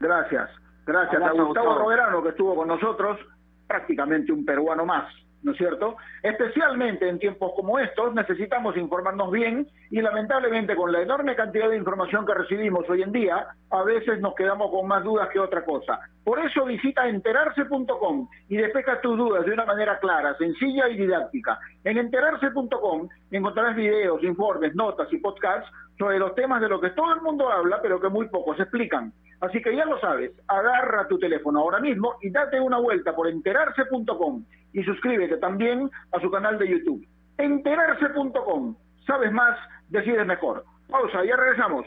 Gracias. Gracias a Gustavo Roberano que estuvo con nosotros, prácticamente un peruano más. ¿no es cierto? Especialmente en tiempos como estos necesitamos informarnos bien y lamentablemente con la enorme cantidad de información que recibimos hoy en día, a veces nos quedamos con más dudas que otra cosa. Por eso visita enterarse.com y despeja tus dudas de una manera clara, sencilla y didáctica. En enterarse.com encontrarás videos, informes, notas y podcasts sobre los temas de los que todo el mundo habla, pero que muy pocos explican. Así que ya lo sabes, agarra tu teléfono ahora mismo y date una vuelta por enterarse.com y suscríbete también a su canal de YouTube. Enterarse.com. Sabes más, decides mejor. Pausa, ya regresamos.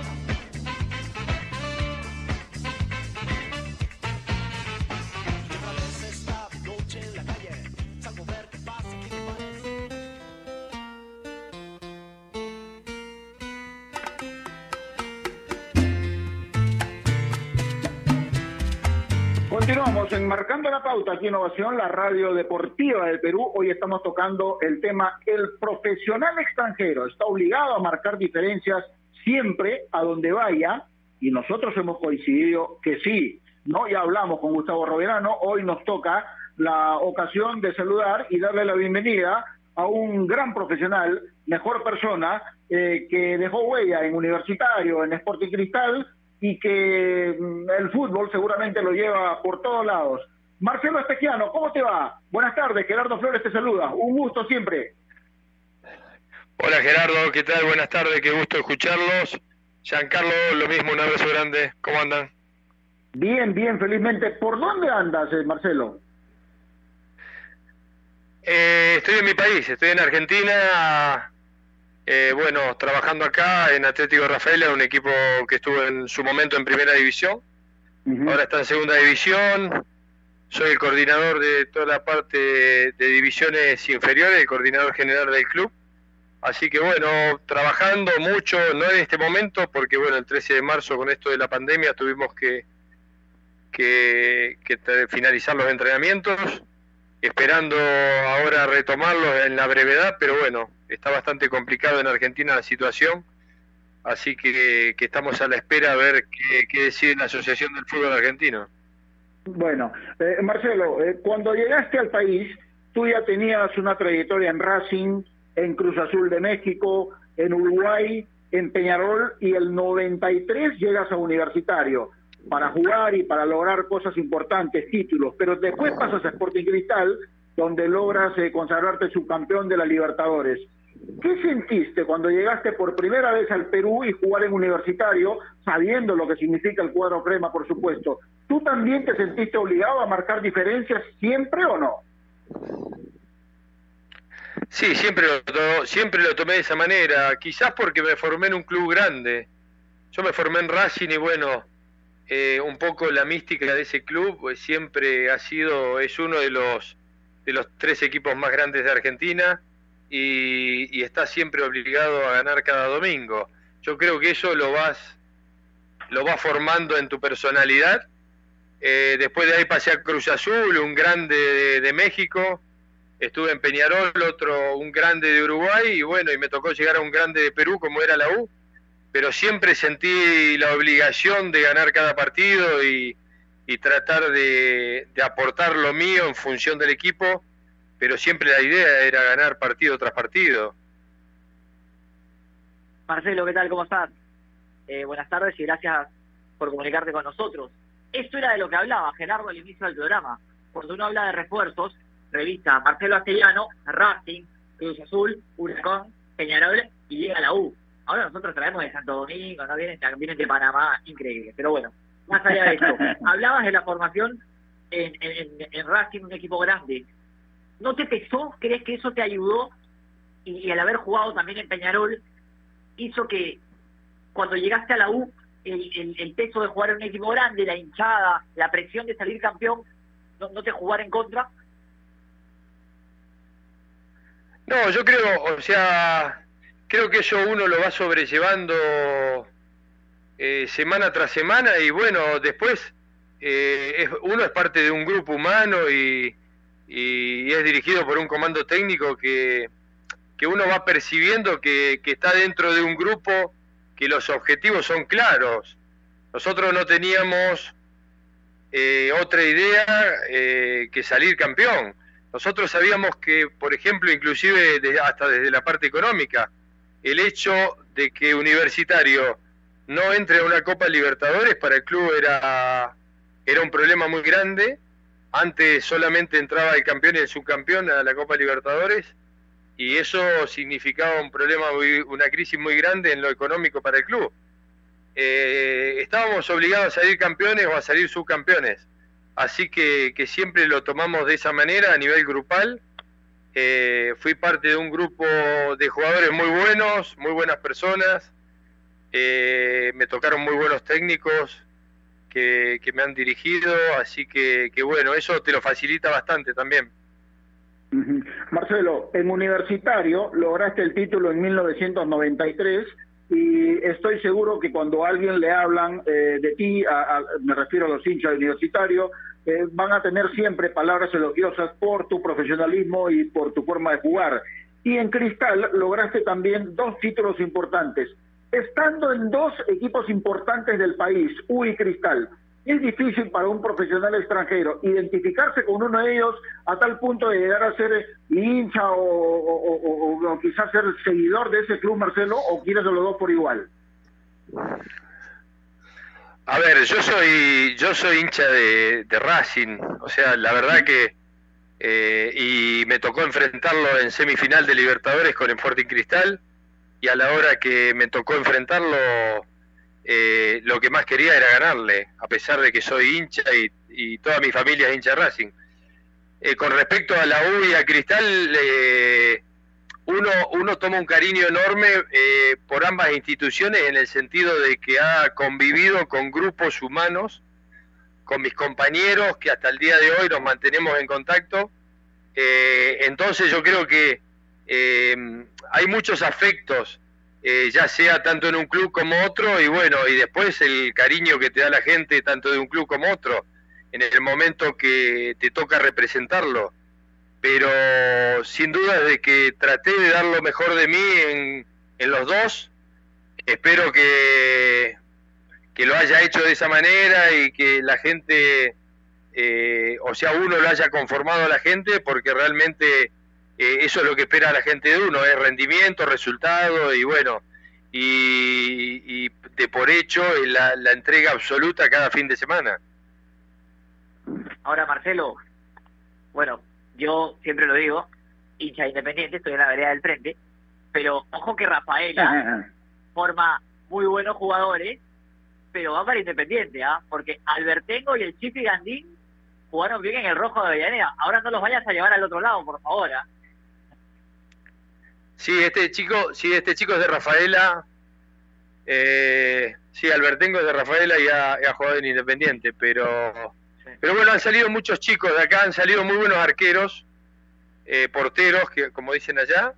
Continuamos enmarcando la pauta aquí en Innovación, la radio deportiva del Perú. Hoy estamos tocando el tema el profesional extranjero. Está obligado a marcar diferencias siempre a donde vaya y nosotros hemos coincidido que sí. No, ya hablamos con Gustavo Roberano. Hoy nos toca la ocasión de saludar y darle la bienvenida a un gran profesional, mejor persona, eh, que dejó huella en Universitario, en Sporting Cristal, y que mm, el fútbol seguramente lo lleva por todos lados. Marcelo Espejiano, ¿cómo te va? Buenas tardes, Gerardo Flores te saluda. Un gusto siempre. Hola Gerardo, ¿qué tal? Buenas tardes, qué gusto escucharlos. Giancarlo, lo mismo, un abrazo grande. ¿Cómo andan? Bien, bien, felizmente. ¿Por dónde andas, eh, Marcelo? Eh, estoy en mi país, estoy en Argentina, eh, bueno, trabajando acá en Atlético Rafaela, un equipo que estuvo en su momento en primera división, ahora está en segunda división, soy el coordinador de toda la parte de divisiones inferiores, el coordinador general del club, así que bueno, trabajando mucho, no en este momento, porque bueno, el 13 de marzo con esto de la pandemia tuvimos que, que, que finalizar los entrenamientos, esperando ahora retomarlos en la brevedad, pero bueno, está bastante complicado en Argentina la situación, así que, estamos a la espera a ver qué, decide la Asociación del Fútbol Argentino. Bueno, eh, Marcelo, eh, cuando llegaste al país, tú ya tenías una trayectoria en Racing, en Cruz Azul de México, en Uruguay, en Peñarol, y el 93 llegas a Universitario para jugar y para lograr cosas importantes, títulos, pero después pasas a Sporting Cristal, donde logras eh, consagrarte subcampeón de la Libertadores. ¿Qué sentiste cuando llegaste por primera vez al Perú y jugar en universitario, sabiendo lo que significa el cuadro crema, por supuesto? ¿Tú también te sentiste obligado a marcar diferencias siempre o no? Sí, siempre lo, siempre lo tomé de esa manera, quizás porque me formé en un club grande. Yo me formé en Racing y bueno, eh, un poco la mística de ese club pues siempre ha sido, es uno de los, de los tres equipos más grandes de Argentina y, está siempre obligado a ganar cada domingo. Yo creo que eso lo vas, lo vas formando en tu personalidad. Eh, después de ahí pasé a Cruz Azul, un grande de, de México, estuve en Peñarol, otro un grande de Uruguay y bueno, y me tocó llegar a un grande de Perú como era la U pero siempre sentí la obligación de ganar cada partido y, tratar de, aportar lo mío en función del equipo, pero siempre la idea era ganar partido tras partido. Marcelo, ¿qué tal? ¿Cómo estás? Eh, buenas tardes y gracias por comunicarte con nosotros. Esto era de lo que hablaba Gerardo al inicio del programa. Cuando uno habla de refuerzos, revista Marcelo Astellano, Racing, Cruz Azul, Huracán, Peñarol y llega la U. Ahora nosotros traemos de Santo Domingo, no vienen, vienen de Panamá, increíble. Pero bueno, más allá de eso, hablabas de la formación en, en, Racing, un equipo grande. ¿No te pesó? ¿Crees que eso te ayudó? Y, y, al haber jugado también en Peñarol, hizo que cuando llegaste a la U, el, el, peso de jugar en un equipo grande, la hinchada, la presión de salir campeón, no, no te jugar en contra? No, yo creo, o sea, creo que eso uno lo va sobrellevando eh, semana tras semana y bueno, después eh, uno es parte de un grupo humano y, es dirigido por un comando técnico que, que uno va percibiendo que, está dentro de un grupo que los objetivos son claros. Nosotros no teníamos eh, otra idea que salir campeón. Nosotros sabíamos que, por ejemplo, inclusive hasta desde la parte económica, el hecho de que Universitario no entre a una Copa Libertadores para el club era, era un problema muy grande. Antes solamente entraba el campeón y el subcampeón a la Copa Libertadores y eso significaba un problema, una crisis muy grande en lo económico para el club. Eh, estábamos obligados a salir campeones o a salir subcampeones así que, siempre lo tomamos de esa manera a nivel grupal. Eh, fui parte de un grupo de jugadores muy buenos, muy buenas personas, eh, me tocaron muy buenos técnicos que, me han dirigido, así que, bueno, eso te lo facilita bastante también. Marcelo, en universitario lograste el título en 1993 y estoy seguro que cuando alguien le hablan eh, de ti, me refiero a los hinchas universitarios, eh, van a tener siempre palabras elogiosas por tu profesionalismo y por tu forma de jugar. Y en Cristal lograste también dos títulos importantes. Estando en dos equipos importantes del país, U y Cristal, es difícil para un profesional extranjero identificarse con uno de ellos a tal punto de llegar a ser hincha o, quizás ser seguidor de ese club, Marcelo, o quieres los dos por igual. A ver, yo soy yo soy hincha de, Racing, o sea, la verdad que eh, y me tocó enfrentarlo en semifinal de Libertadores con el Sporting Cristal y a la hora que me tocó enfrentarlo eh, lo que más quería era ganarle, a pesar de que soy hincha y, toda mi familia es hincha Racing. Eh, con respecto a la U y a Cristal, eh, uno, toma un cariño enorme por ambas instituciones en el sentido de que ha convivido con grupos humanos, con mis compañeros, que hasta el día de hoy nos mantenemos en contacto. entonces yo creo que hay muchos afectos eh, ya sea tanto en un club como otro, y bueno, y después el cariño que te da la gente tanto de un club como otro, en el momento que te toca representarlo. Pero sin duda de que traté de dar lo mejor de mí en, en los dos, espero que, que lo haya hecho de esa manera y que la gente, eh, o sea, uno lo haya conformado a la gente, porque realmente eh, eso es lo que espera la gente de uno, es rendimiento, resultado y bueno, y, de por hecho la, la entrega absoluta cada fin de semana. Ahora Marcelo, bueno, yo siempre lo digo, hincha independiente, estoy en la vereda del frente, pero ojo que Rafaela forma muy buenos jugadores, pero va para Independiente, ¿ah? Porque Albertengo y el Chipi Gandín jugaron bien en el rojo de Avellaneda. Ahora no los vayas a llevar al otro lado, por favor. ¿ah? Sí, este chico, sí, este chico es de Rafaela. Eh, sí, Albertengo es de Rafaela y ha, jugado en Independiente, pero, pero bueno, han salido muchos chicos de acá, han salido muy buenos arqueros, eh, porteros, que como dicen allá.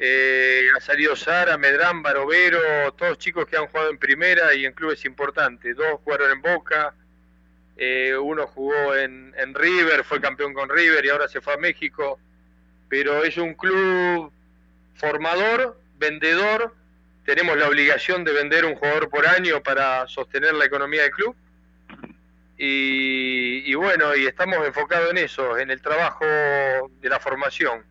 Eh, ha salido Sara, Medrán, Barovero, todos chicos que han jugado en primera y en clubes importantes. Dos jugaron en Boca, eh, uno jugó en, en River, fue campeón con River y ahora se fue a México. Pero es un club formador, vendedor, tenemos la obligación de vender un jugador por año para sostener la economía del club. Y, bueno, y estamos enfocados en eso, en el trabajo de la formación.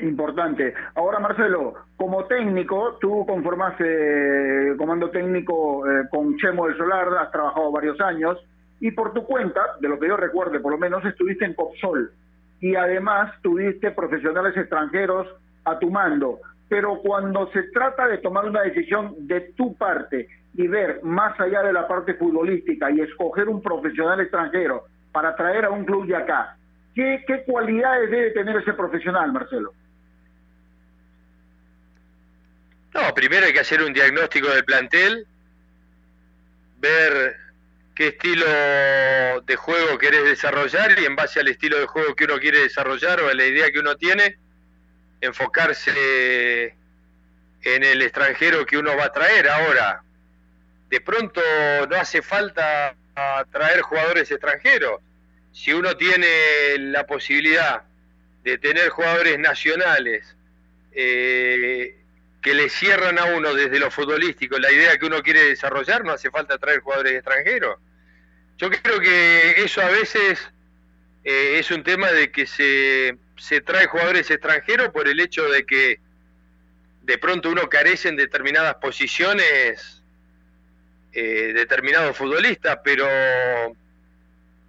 Importante. Ahora, Marcelo, como técnico, tú conformaste comando técnico eh, con Chemo del Solar, has trabajado varios años, y por tu cuenta, de lo que yo recuerde por lo menos, estuviste en Copsol, y además tuviste profesionales extranjeros a tu mando. Pero cuando se trata de tomar una decisión de tu parte y ver más allá de la parte futbolística y escoger un profesional extranjero para traer a un club de acá, ¿qué, qué cualidades debe tener ese profesional, Marcelo? No, primero hay que hacer un diagnóstico del plantel, ver qué estilo de juego querés desarrollar y en base al estilo de juego que uno quiere desarrollar o a la idea que uno tiene, enfocarse en el extranjero que uno va a traer. Ahora, de pronto no hace falta traer jugadores extranjeros. Si uno tiene la posibilidad de tener jugadores nacionales eh, que le cierran a uno desde lo futbolístico la idea que uno quiere desarrollar, no hace falta traer jugadores extranjeros. Yo creo que eso a veces eh, es un tema de que se, se trae jugadores extranjeros por el hecho de que de pronto uno carece en determinadas posiciones eh, determinados futbolistas, pero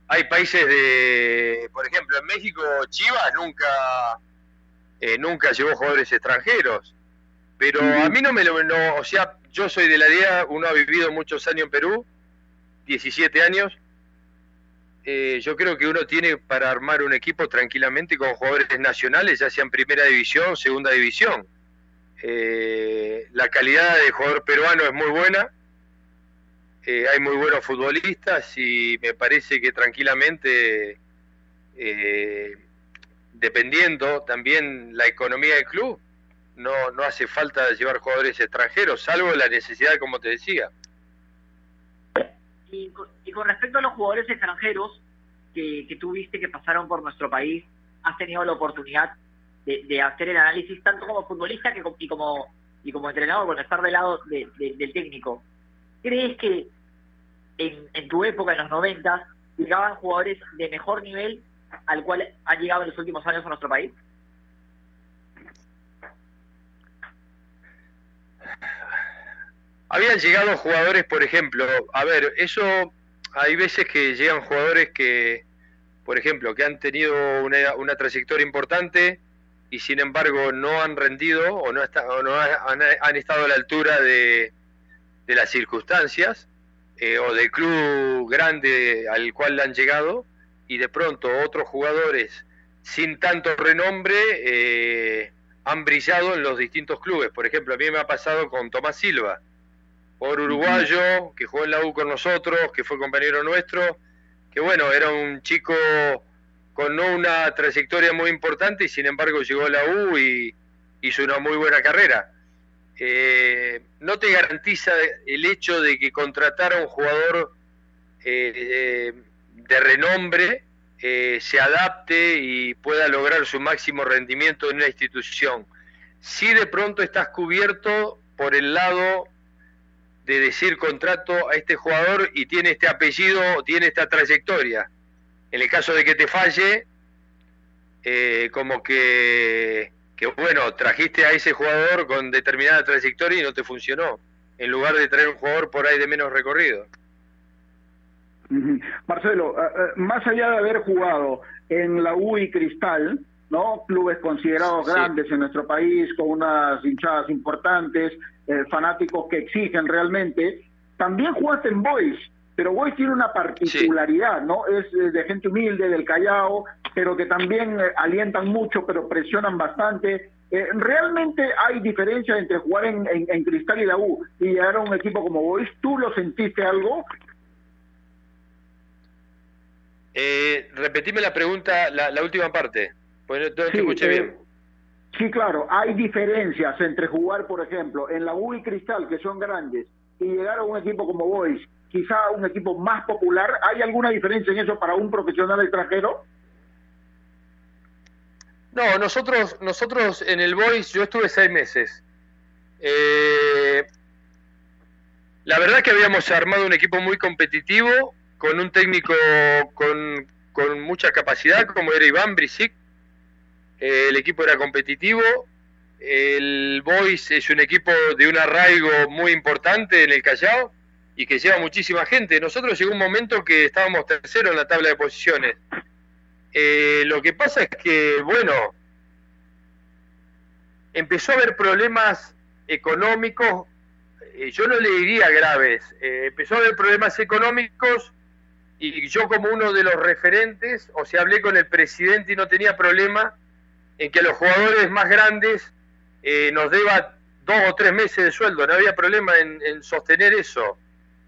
hay países de, por ejemplo, en México Chivas nunca eh, nunca llevó jugadores extranjeros, pero a mí no me lo, no, o sea, yo soy de la idea, uno ha vivido muchos años en Perú, 17 años, eh, yo creo que uno tiene para armar un equipo tranquilamente con jugadores nacionales, ya sea en primera división, segunda división. la calidad de jugador peruano es muy buena, eh, hay muy buenos futbolistas y me parece que tranquilamente, eh, dependiendo también la economía del club, no, no hace falta llevar jugadores extranjeros, salvo la necesidad, como te decía. Y, con respecto a los jugadores extranjeros que, que tú viste que pasaron por nuestro país, has tenido la oportunidad de, hacer el análisis tanto como futbolista que, y, como, y como entrenador, con estar del lado del técnico. ¿Crees que en, tu época, en los 90, llegaban jugadores de mejor nivel al cual han llegado en los últimos años a nuestro país? Habían llegado jugadores, por ejemplo, a ver, eso hay veces que llegan jugadores que, por ejemplo, que han tenido una, trayectoria importante y sin embargo no han rendido o no, no han, estado a la altura de, de las circunstancias eh, o del club grande al cual han llegado y de pronto otros jugadores sin tanto renombre eh, han brillado en los distintos clubes. Por ejemplo, a mí me ha pasado con Tomás Silva, por uruguayo, que jugó en la U con nosotros, que fue compañero nuestro, que bueno, era un chico con no una trayectoria muy importante y sin embargo llegó a la U y hizo una muy buena carrera eh, no te garantiza el hecho de que contratar a un jugador eh, de renombre eh, se adapte y pueda lograr su máximo rendimiento en una institución. Si de pronto estás cubierto por el lado de decir contrato a este jugador y tiene este apellido, tiene esta trayectoria. En el caso de que te falle, eh, como que que bueno, trajiste a ese jugador con determinada trayectoria y no te funcionó, en lugar de traer un jugador por ahí de menos recorrido. Marcelo, eh, eh, más allá de haber jugado en la UI Cristal, ¿no? Clubes considerados grandes en nuestro país, con unas hinchadas importantes, eh, fanáticos que exigen realmente, también jugaste en Boys, pero Boys tiene una particularidad, ¿no? Es de gente humilde, del Callao, pero que también eh, alientan mucho, pero presionan bastante. Eh, ¿Realmente hay diferencia entre jugar en, en, Cristal y la U y llegar a un equipo como Boys? ¿Tú lo sentiste algo? Eh, repetime la pregunta, la, última parte, pues no te escuché bien. Eh, sí, claro, hay diferencias entre jugar, por ejemplo, en la U y Cristal, que son grandes, y llegar a un equipo como Boys, quizá un equipo más popular. ¿Hay alguna diferencia en eso para un profesional extranjero? No, nosotros, nosotros en el Boys, yo estuve seis meses. Eh, la verdad que habíamos armado un equipo muy competitivo, con un técnico con, con mucha capacidad, como era Iván Brisic. Eh, el equipo era competitivo. El Boys es un equipo de un arraigo muy importante en el Callao y que lleva muchísima gente. Nosotros llegó un momento que estábamos tercero en la tabla de posiciones. Eh, lo que pasa es que, bueno, empezó a haber problemas económicos, eh, yo no le diría graves, eh, empezó a haber problemas económicos y yo como uno de los referentes, o sea, hablé con el presidente y no tenía problema en que a los jugadores más grandes nos deba dos o tres meses de sueldo, no había problema en sostener eso.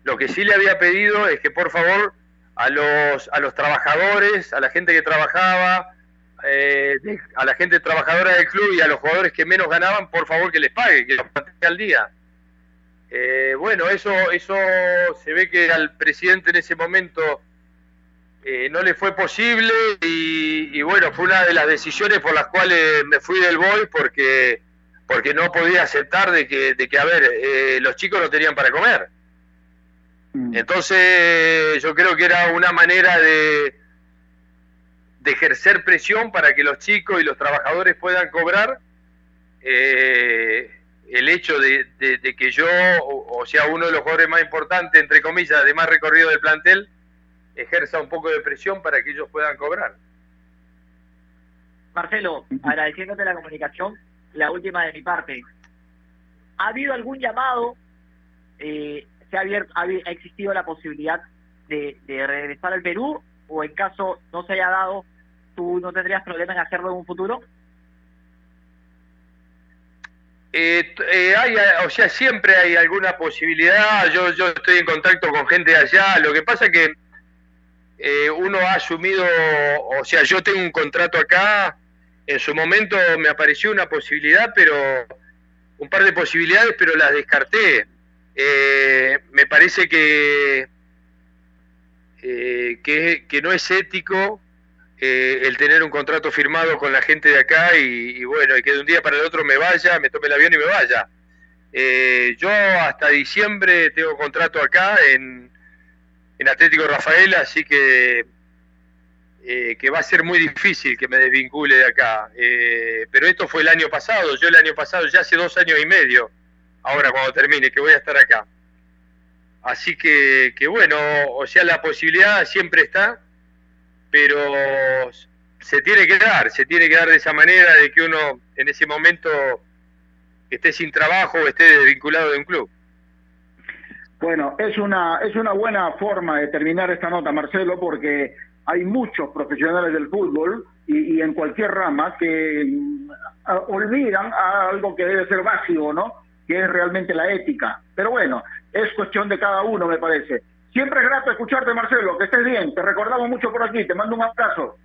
Lo que sí le había pedido es que por favor a los, a los trabajadores, a la gente que trabajaba, eh, a la gente trabajadora del club y a los jugadores que menos ganaban, por favor que les pague, que los mantenga al día. Eh, bueno, eso, eso se ve que al presidente en ese momento eh, no le fue posible y, bueno, fue una de las decisiones por las cuales me fui del Boy porque, porque no podía aceptar de que, de que a ver, los chicos no tenían para comer. Mm. Entonces yo creo que era una manera de, de ejercer presión para que los chicos y los trabajadores puedan cobrar. Eh, el hecho de, que yo, o, sea, uno de los jugadores más importantes, entre comillas, de más recorrido del plantel, ejerza un poco de presión para que ellos puedan cobrar. Marcelo, agradeciéndote la comunicación, la última de mi parte. ¿Ha habido algún llamado eh, abierto, ha, existido la posibilidad de, regresar al Perú o en caso no se haya dado, tú no tendrías problema en hacerlo en un futuro? Eh, eh, hay, o sea, siempre hay alguna posibilidad. Yo, yo estoy en contacto con gente de allá. Lo que pasa que eh, uno ha asumido, o sea, yo tengo un contrato acá. En su momento me apareció una posibilidad, pero un par de posibilidades, pero las descarté. Eh, me parece que, eh, que, no es ético eh, el tener un contrato firmado con la gente de acá y, bueno, y que de un día para el otro me vaya, me tome el avión y me vaya. yo hasta diciembre tengo contrato acá en, en Atlético Rafael, así que que va a ser muy difícil que me desvincule de acá. pero esto fue el año pasado, yo el año pasado, ya hace dos años y medio, ahora cuando termine, que voy a estar acá. Así que, que bueno, o sea, la posibilidad siempre está, pero se tiene que dar, se tiene que dar de esa manera de que uno en ese momento esté sin trabajo o esté desvinculado de un club. Bueno, es una, es una buena forma de terminar esta nota, Marcelo, porque hay muchos profesionales del fútbol y, en cualquier rama que mm, olvidan algo que debe ser básico, ¿no? Que es realmente la ética. Pero bueno, es cuestión de cada uno, me parece. Siempre es grato escucharte, Marcelo, que estés bien. Te recordamos mucho por aquí, te mando un abrazo.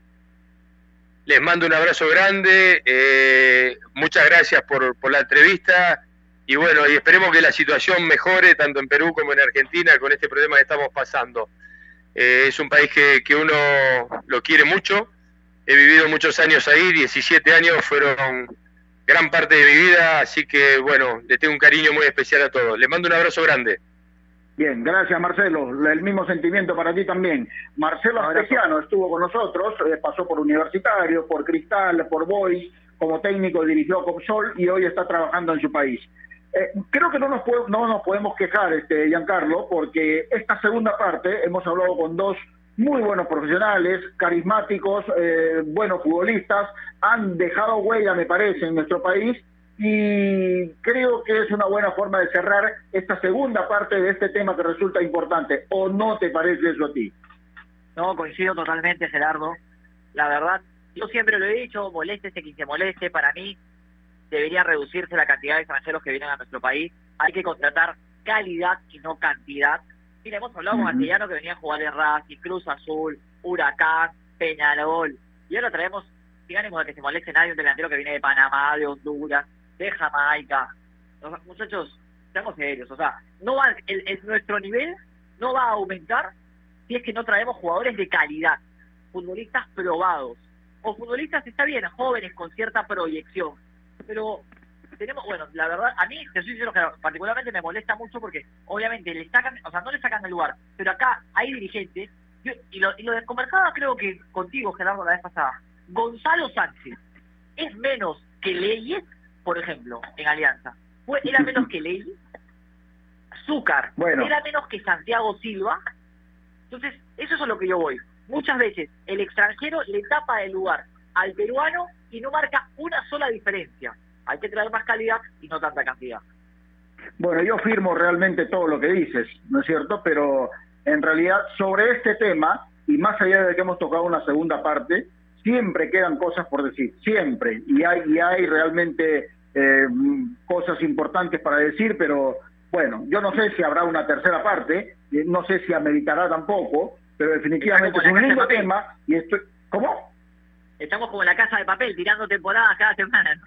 Les mando un abrazo grande, eh, muchas gracias por, por la entrevista y bueno, y esperemos que la situación mejore tanto en Perú como en Argentina con este problema que estamos pasando. Eh, es un país que, que uno lo quiere mucho, he vivido muchos años ahí, 17 años fueron gran parte de mi vida, así que bueno, le tengo un cariño muy especial a todos. Les mando un abrazo grande. Bien, gracias Marcelo. El mismo sentimiento para ti también. Marcelo Astesiano estuvo con nosotros, eh, pasó por Universitario, por Cristal, por Boys, como técnico dirigió Copsol y hoy está trabajando en su país. Eh, creo que no nos, no nos podemos quejar, este, Giancarlo, porque esta segunda parte hemos hablado con dos muy buenos profesionales, carismáticos, eh, buenos futbolistas, han dejado huella, me parece, en nuestro país y creo que es una buena forma de cerrar esta segunda parte de este tema que resulta importante. ¿O no te parece eso a ti? No, coincido totalmente, Gerardo. La verdad, yo siempre lo he dicho, moléstese quien se moleste, para mí debería reducirse la cantidad de extranjeros que vienen a nuestro país. Hay que contratar calidad y no cantidad Mira, hemos hablado con Castellano que venía a jugar en Racing, Cruz Azul, Huracán, Peñarol. Y ahora traemos, de que se moleste nadie, un delantero que viene de Panamá, de Honduras, de Jamaica. Los muchachos, seamos serios. O sea, no va, el, nuestro nivel no va a aumentar si es que no traemos jugadores de calidad, futbolistas probados. O futbolistas, está bien, jóvenes con cierta proyección. Pero tenemos, bueno, la verdad, a mí, te soy sincero, particularmente me molesta mucho porque obviamente le sacan, o sea, no le sacan el lugar, pero acá hay dirigentes, y, lo, y lo creo que contigo, Gerardo, la vez pasada, Gonzalo Sánchez es menos que Leyes, por ejemplo, en Alianza. ¿Era menos que Leyes? Zúcar, bueno. ¿era menos que Santiago Silva? Entonces, eso es a lo que yo voy. Muchas veces el extranjero le tapa el lugar al peruano y no marca una sola diferencia. Hay que traer más calidad y no tanta cantidad. Bueno, yo firmo realmente todo lo que dices, ¿no es cierto? Pero en realidad sobre este tema, y más allá de que hemos tocado una segunda parte, siempre quedan cosas por decir, siempre. Y hay, y hay realmente eh, cosas importantes para decir, pero bueno, yo no sé si habrá una tercera parte, no sé si ameritará tampoco, pero definitivamente es un lindo tema y estoy... ¿Cómo? Estamos como en la casa de papel, tirando temporadas cada semana.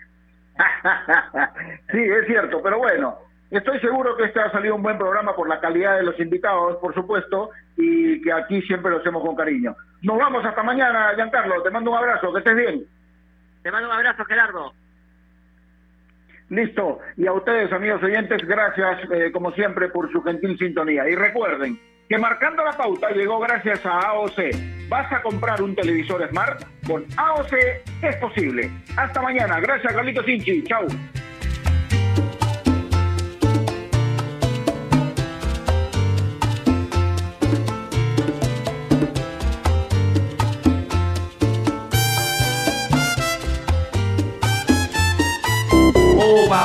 sí, es cierto, pero bueno, estoy seguro que este ha salido un buen programa por la calidad de los invitados, por supuesto, y que aquí siempre lo hacemos con cariño. Nos vamos hasta mañana, Giancarlo, te mando un abrazo, que estés bien. Te mando un abrazo, Gerardo. Listo. Y a ustedes, amigos oyentes, gracias eh, como siempre por su gentil sintonía. Y recuerden que marcando la pauta llegó gracias a AOC. ¿Vas a comprar un televisor Smart? Con AOC es posible. Hasta mañana. Gracias, Carlito Sinchi. Chau.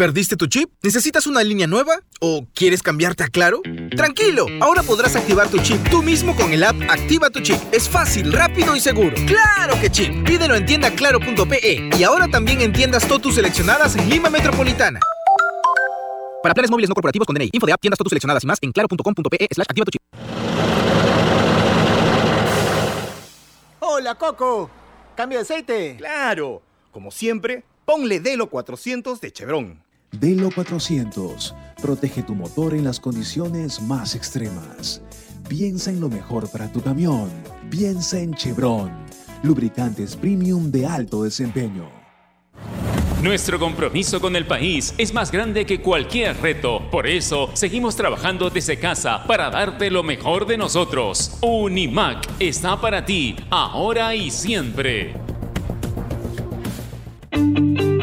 ¿Perdiste tu chip? ¿Necesitas una línea nueva? ¿O quieres cambiarte a Claro? Tranquilo, ahora podrás activar tu chip tú mismo con el app Activa tu chip. Es fácil, rápido y seguro. ¡Claro que chip! Pídelo en tiendaclaro.pe y ahora también en tiendas Totus seleccionadas en Lima Metropolitana. Para planes móviles no corporativos con DNI, info de app, tiendas Totus seleccionadas y más en claro.com.pe slash activa tu chip. Hola, Coco. ¿Cambio de aceite? Claro. Como siempre, ponle Delo 400 de Chevron. Delo 400. Protege tu motor en las condiciones más extremas. Piensa en lo mejor para tu camión. Piensa en Chevron. Lubricantes premium de alto desempeño. Nuestro compromiso con el país es más grande que cualquier reto. Por eso, seguimos trabajando desde casa para darte lo mejor de nosotros. Unimac está para ti, ahora y siempre.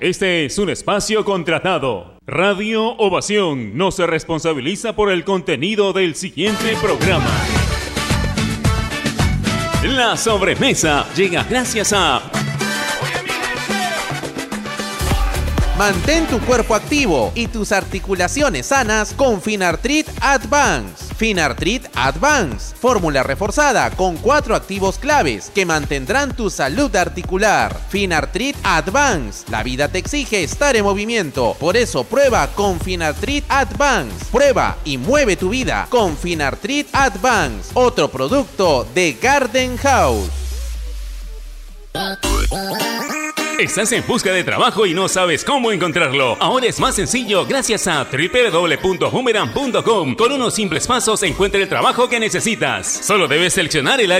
Este es un espacio contratado. Radio Ovación no se responsabiliza por el contenido del siguiente programa. La sobremesa llega gracias a Mantén tu cuerpo activo y tus articulaciones sanas con Finartrit Advance. Finartrit Advance, fórmula reforzada con cuatro activos claves que mantendrán tu salud articular. Finartrit Advance, la vida te exige estar en movimiento, por eso prueba con Finartrit Advance. Prueba y mueve tu vida con Finartrit Advance, otro producto de Garden House. Estás en busca de trabajo y no sabes cómo encontrarlo. Ahora es más sencillo gracias a www.boomerang.com. Con unos simples pasos encuentra el trabajo que necesitas. Solo debes seleccionar el área